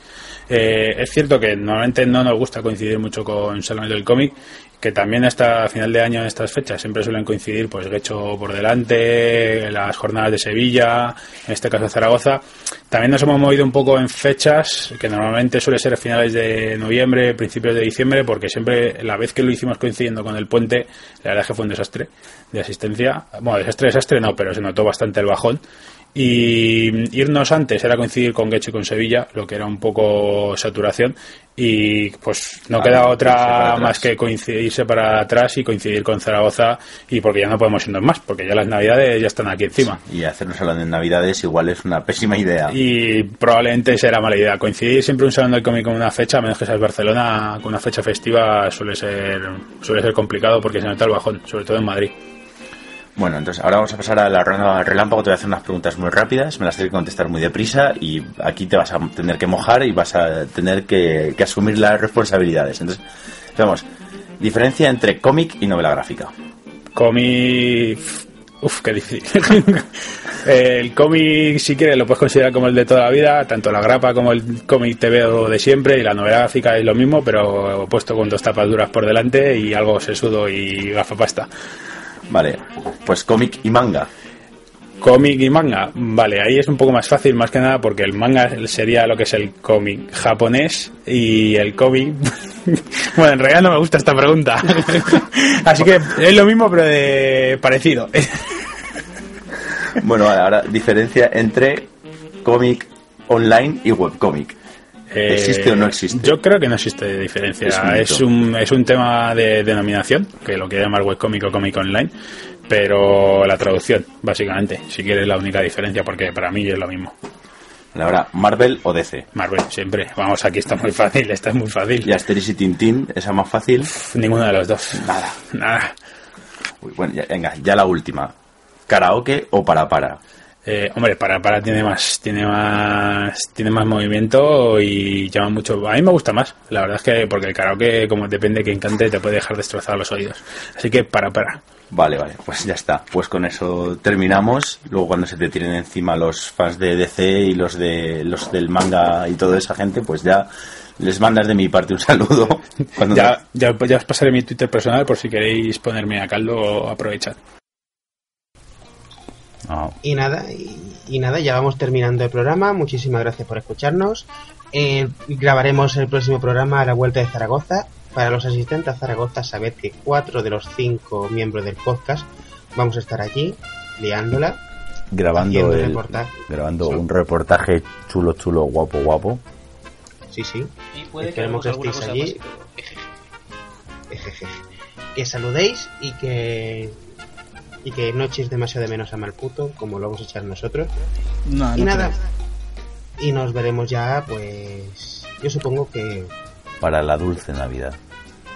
Eh, es cierto que normalmente no nos gusta coincidir mucho con Salones del Cómic, que también hasta final de año en estas fechas siempre suelen coincidir pues Gecho por delante, las jornadas de Sevilla, en este caso Zaragoza. También nos hemos movido un poco en fechas que normalmente suele ser finales de noviembre, principios de diciembre, porque siempre la vez que lo hicimos coincidiendo con el puente, la verdad que fue un desastre de asistencia. Bueno, desastre, desastre no, pero se notó bastante el bajón. Y irnos antes era coincidir con Guecho y con Sevilla, lo que era un poco saturación y pues no queda otra más que coincidirse para atrás y coincidir con Zaragoza y porque ya no podemos irnos más, porque ya las navidades ya están aquí encima. Y hacernos hablando en Navidades igual es una pésima idea. Y probablemente será mala idea. Coincidir siempre un salón del cómic con una fecha, a menos que seas Barcelona, con una fecha festiva suele ser suele ser complicado porque se nota el bajón, sobre todo en Madrid. Bueno, entonces ahora vamos a pasar a la ronda relámpago. Te voy a hacer unas preguntas muy rápidas, me las tienes que contestar muy deprisa y aquí te vas a tener que mojar y vas a tener que, asumir las responsabilidades. Entonces, vamos, diferencia entre cómic y novela gráfica. Cómic. Uf, qué difícil. el cómic, si quieres, lo puedes considerar como el de toda la vida, tanto la grapa como el cómic te veo de siempre, y la novela gráfica es lo mismo, pero puesto con dos tapas duras por delante y algo sesudo y gafapasta. Vale, pues cómic y manga. Cómic y manga, vale, ahí es un poco más fácil, más que nada, porque el manga sería lo que es el cómic japonés y el cómic. bueno, en realidad no me gusta esta pregunta. Así que es lo mismo, pero de parecido. Bueno, ahora diferencia entre cómic online y webcómic. Eh, ¿Existe o no existe? Yo creo que no existe diferencia. Es un. Es un, es un tema de denominación, que lo quiere llamar webcómic o cómic online, pero la traducción, básicamente, si quieres la única diferencia, porque para mí es lo mismo. Vale, Ahora, Marvel o DC. Marvel, siempre. Vamos, aquí está muy fácil, esta es muy fácil. Y Asterix y Tintín, esa más fácil. Ninguno de los dos. Nada. Nada. Uy, bueno, ya- venga, ya la última. Karaoke o para para. Eh, hombre, para para tiene más, tiene más, tiene más movimiento y llama mucho. A mí me gusta más, la verdad es que porque el karaoke, como depende de quién cante, te puede dejar destrozado los oídos. Así que para para. Vale, vale, pues ya está. Pues con eso terminamos. Luego cuando se te tiren encima los fans de DC y los de los del manga y toda esa gente, pues ya les mandas de mi parte un saludo. Cuando Ya, ya, ya os pasaré mi Twitter personal por si queréis ponerme a caldo, aprovechad. Ah, Y nada, y, y nada, ya vamos terminando el programa. Muchísimas gracias por escucharnos. Eh, grabaremos el próximo programa a la vuelta de Zaragoza. Para los asistentes a Zaragoza, sabed que cuatro de los cinco miembros del podcast vamos a estar allí, liándola. grabando Haciendo el- reportaje. grabando Sí. un reportaje chulo, chulo, guapo, guapo. Sí, sí. Y puede que Esperemos estéis allí. Que saludéis y que y que no echéis demasiado de menos a Malputo, como lo vamos a echar nosotros. No, y no nada. creo. Y nos veremos ya, pues. Yo supongo que Para la dulce Navidad.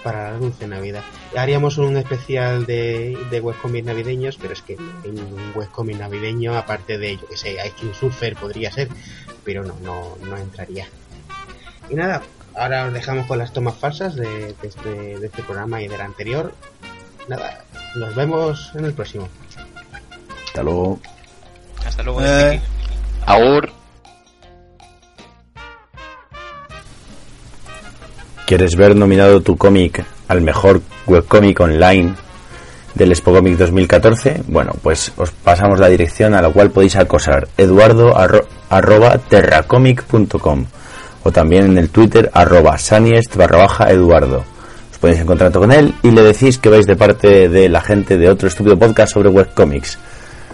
para la dulce Navidad. Haríamos un especial de, de webcomics navideños, pero es que no hay ningún webcomic navideño aparte de, yo que sé, Ice Surfer podría ser, pero no, no, no entraría. Y nada, ahora os dejamos con las tomas falsas de, de este, de este programa y del anterior. Nada, nos vemos en el próximo. Hasta luego. Hasta luego. Eh. Agur. ¿Quieres ver nominado tu cómic al mejor webcómic online del Expo Comic 2014? Bueno, pues os pasamos la dirección a la cual podéis acosar eduardo arro- arroba terracomic.com o también en el Twitter arroba saniest barra baja eduardo. Ponéis en contacto con él y le decís que vais de parte de la gente de otro estúpido podcast sobre webcomics.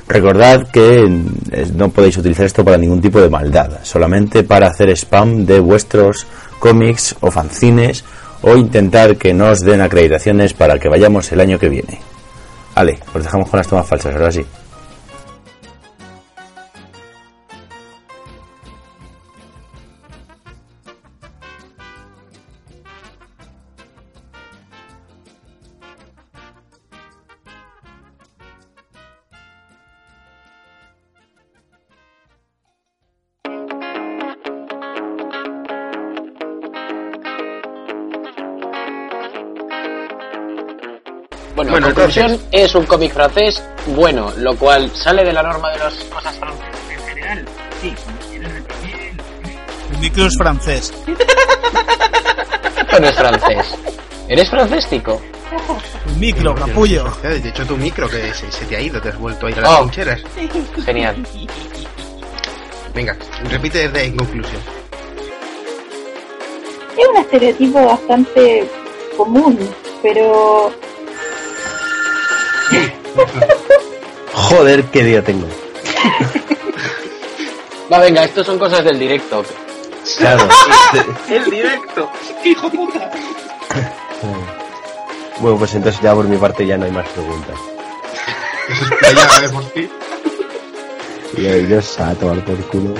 Recordad que eh, no podéis utilizar esto para ningún tipo de maldad, solamente para hacer spam de vuestros cómics o fanzines o intentar que nos den acreditaciones para que vayamos el año que viene. Vale, os dejamos con las tomas falsas, ahora sí. Bueno, Bueno, la conclusión entonces- es un cómic francés bueno, lo cual sale de la norma de las cosas francesas en general. Sí, el micro es francés. no es francés. ¿Eres francés, Tico? Micro, capullo. De hecho, tu micro que se, se te ha ido, te has vuelto a ir a las Oh. trincheras. Genial. Venga, repite desde en conclusión. Es un estereotipo bastante común, pero Joder, qué día tengo. Va, venga, esto son cosas del directo. Claro. El directo. ¡Qué hijo puta! Bueno, pues entonces ya por mi parte ya no hay más preguntas. Ya, de por ti. Y ellos a tomar por culo.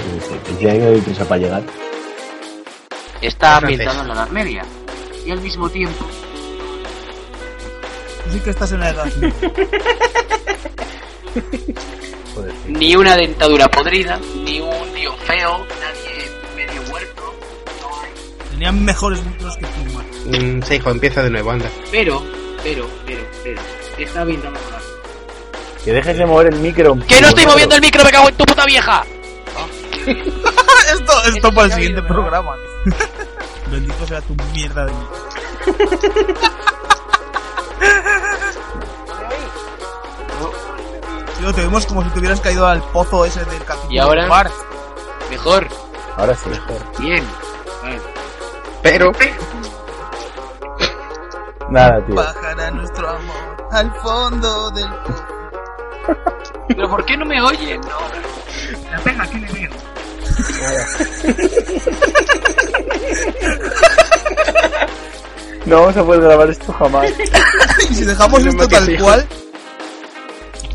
No hay prisa para llegar. Está ambientado en la Edad Media. Y al mismo tiempo, sí que estás en la edad. Ni una dentadura podrida, ni un tío feo, nadie medio muerto. no hay. Tenían mejores micros que tú. Mm, sí, hijo, empieza de nuevo, anda. Pero, pero, pero, pero, está ambientado en la Edad Media. Que dejes de mover el micro. ¡Que no estoy moviendo el micro, me cago en tu puta vieja! esto esto para el siguiente programa. Bendito sea tu mierda de mí. Tío, te vemos como si te hubieras caído al pozo ese del capítulo ¿Y ahora? Mejor, Ahora sí. bien. Vale. Pero, Nada, tío. Bajará nuestro amor al fondo del pozo. ¿Pero por qué no me oyen? No, la pega, ¿qué le veo? No vamos a poder grabar esto jamás. y si dejamos No esto tal cual.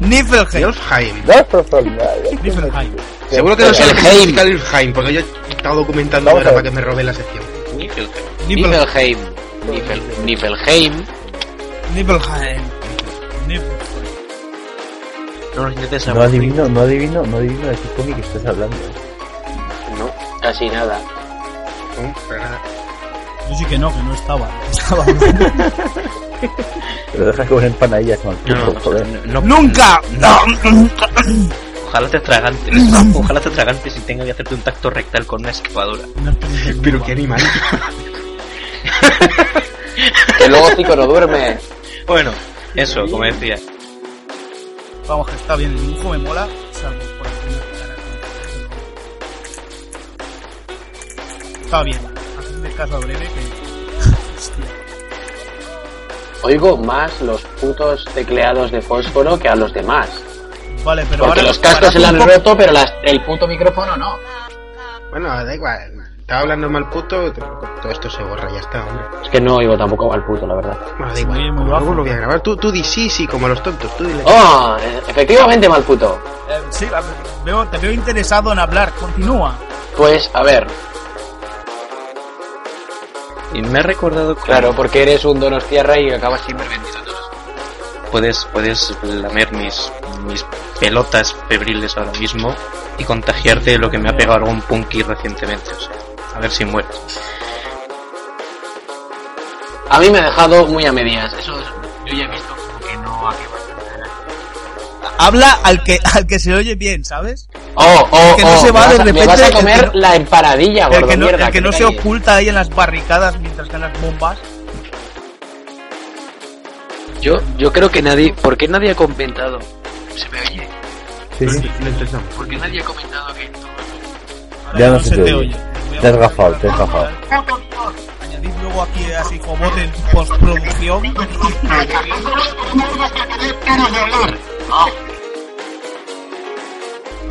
Niflheim. Niflheim. Niflheim. Seguro que no sé El lo que Heim. significa el Heim, porque yo he estado documentando ahora para que me robe la sección. Niflheim. Niflheim. Niflheim. Niflheim. Niflheim. No nos intentes No adivino, no adivino, no adivino de qué cómic estás hablando. No, casi nada. No, pero nada. Yo sí que no, que no estaba. Estaba. Pero deja comer empanadillas, mal No, no, joder. no, ¡Nunca! Ojalá te atragantes. Ojalá te atragantes y tenga que hacerte un tacto rectal con una excavadora. Pero qué animal. Que luego Cico no duerme. Bueno, eso, como decía. Vamos, que está bien, el dibujo me mola, salvo por cara. Está bien, hacedme caso a breve que. Oigo más los putos tecleados de fósforo que a los demás. Vale, pero Porque ahora. los cascos se le han poco- roto, pero las- el puto micrófono no. Bueno, da igual. Estaba hablando mal puto, todo esto se borra, ya está, hombre. Es que no oigo tampoco mal puto, la verdad. Bueno, da Sí, igual. muy como bajo. luego lo voy a grabar. Tú, tú di sí, sí, como los tontos. Tú dile. Oh, efectivamente mal puto. Eh, sí, veo, te veo interesado en hablar, continúa. Pues, a ver, Y me ha recordado claro, porque eres un donostiarra y acabas siempre vendiendo todos. puedes, puedes lamer mis, mis pelotas febriles ahora mismo y contagiarte de lo que me ha pegado algún punky recientemente. O sea, a ver si mueres. A mí me ha dejado muy a medias. Eso es- yo ya he visto como que no ha quedado. Habla al que, al que se oye bien, ¿sabes? Oh, oh, que no oh, se va de repente, Me vas a el que comer no- la empanadilla, El gordo que no, mierda, el que te no se calles. oculta ahí en las barricadas mientras caen las bombas. Yo, yo creo que nadie. ¿Por qué nadie ha comentado? Se me oye. Sí, sí. Intentamos. ¿Por qué nadie ha comentado que Ahora Ya no se te oye. Te has gafado, te has gafado. Añadid luego aquí así jobote en postproducción.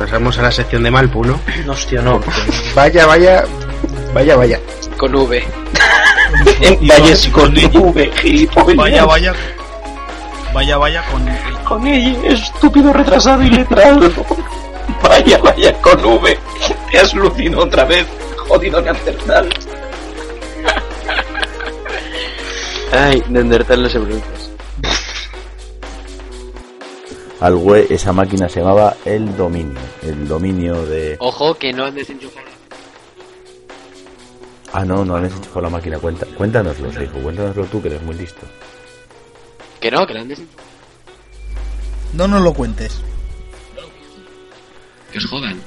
Pasamos a la sección de Malpu, ¿no? Hostia, no. Vaya, vaya. Vaya, vaya. con V? Vayas con V, gilipollas. Vaya, vaya. Vaya, vaya con. Con ella, estúpido retrasado y letrado. Vaya, vaya, con V. Te has lucido otra vez, jodido Neandertal. Ay, Neandertal no se. Al güey, esa máquina se llamaba El Dominio. El dominio de. Ojo que no han desenchufado. Ah, no, no han desenchufado la máquina. Cuenta, cuéntanoslo, hijo. Cuéntanoslo tú, que eres muy listo. Que no, que la han desenchufado. No nos lo cuentes. Que os jodan.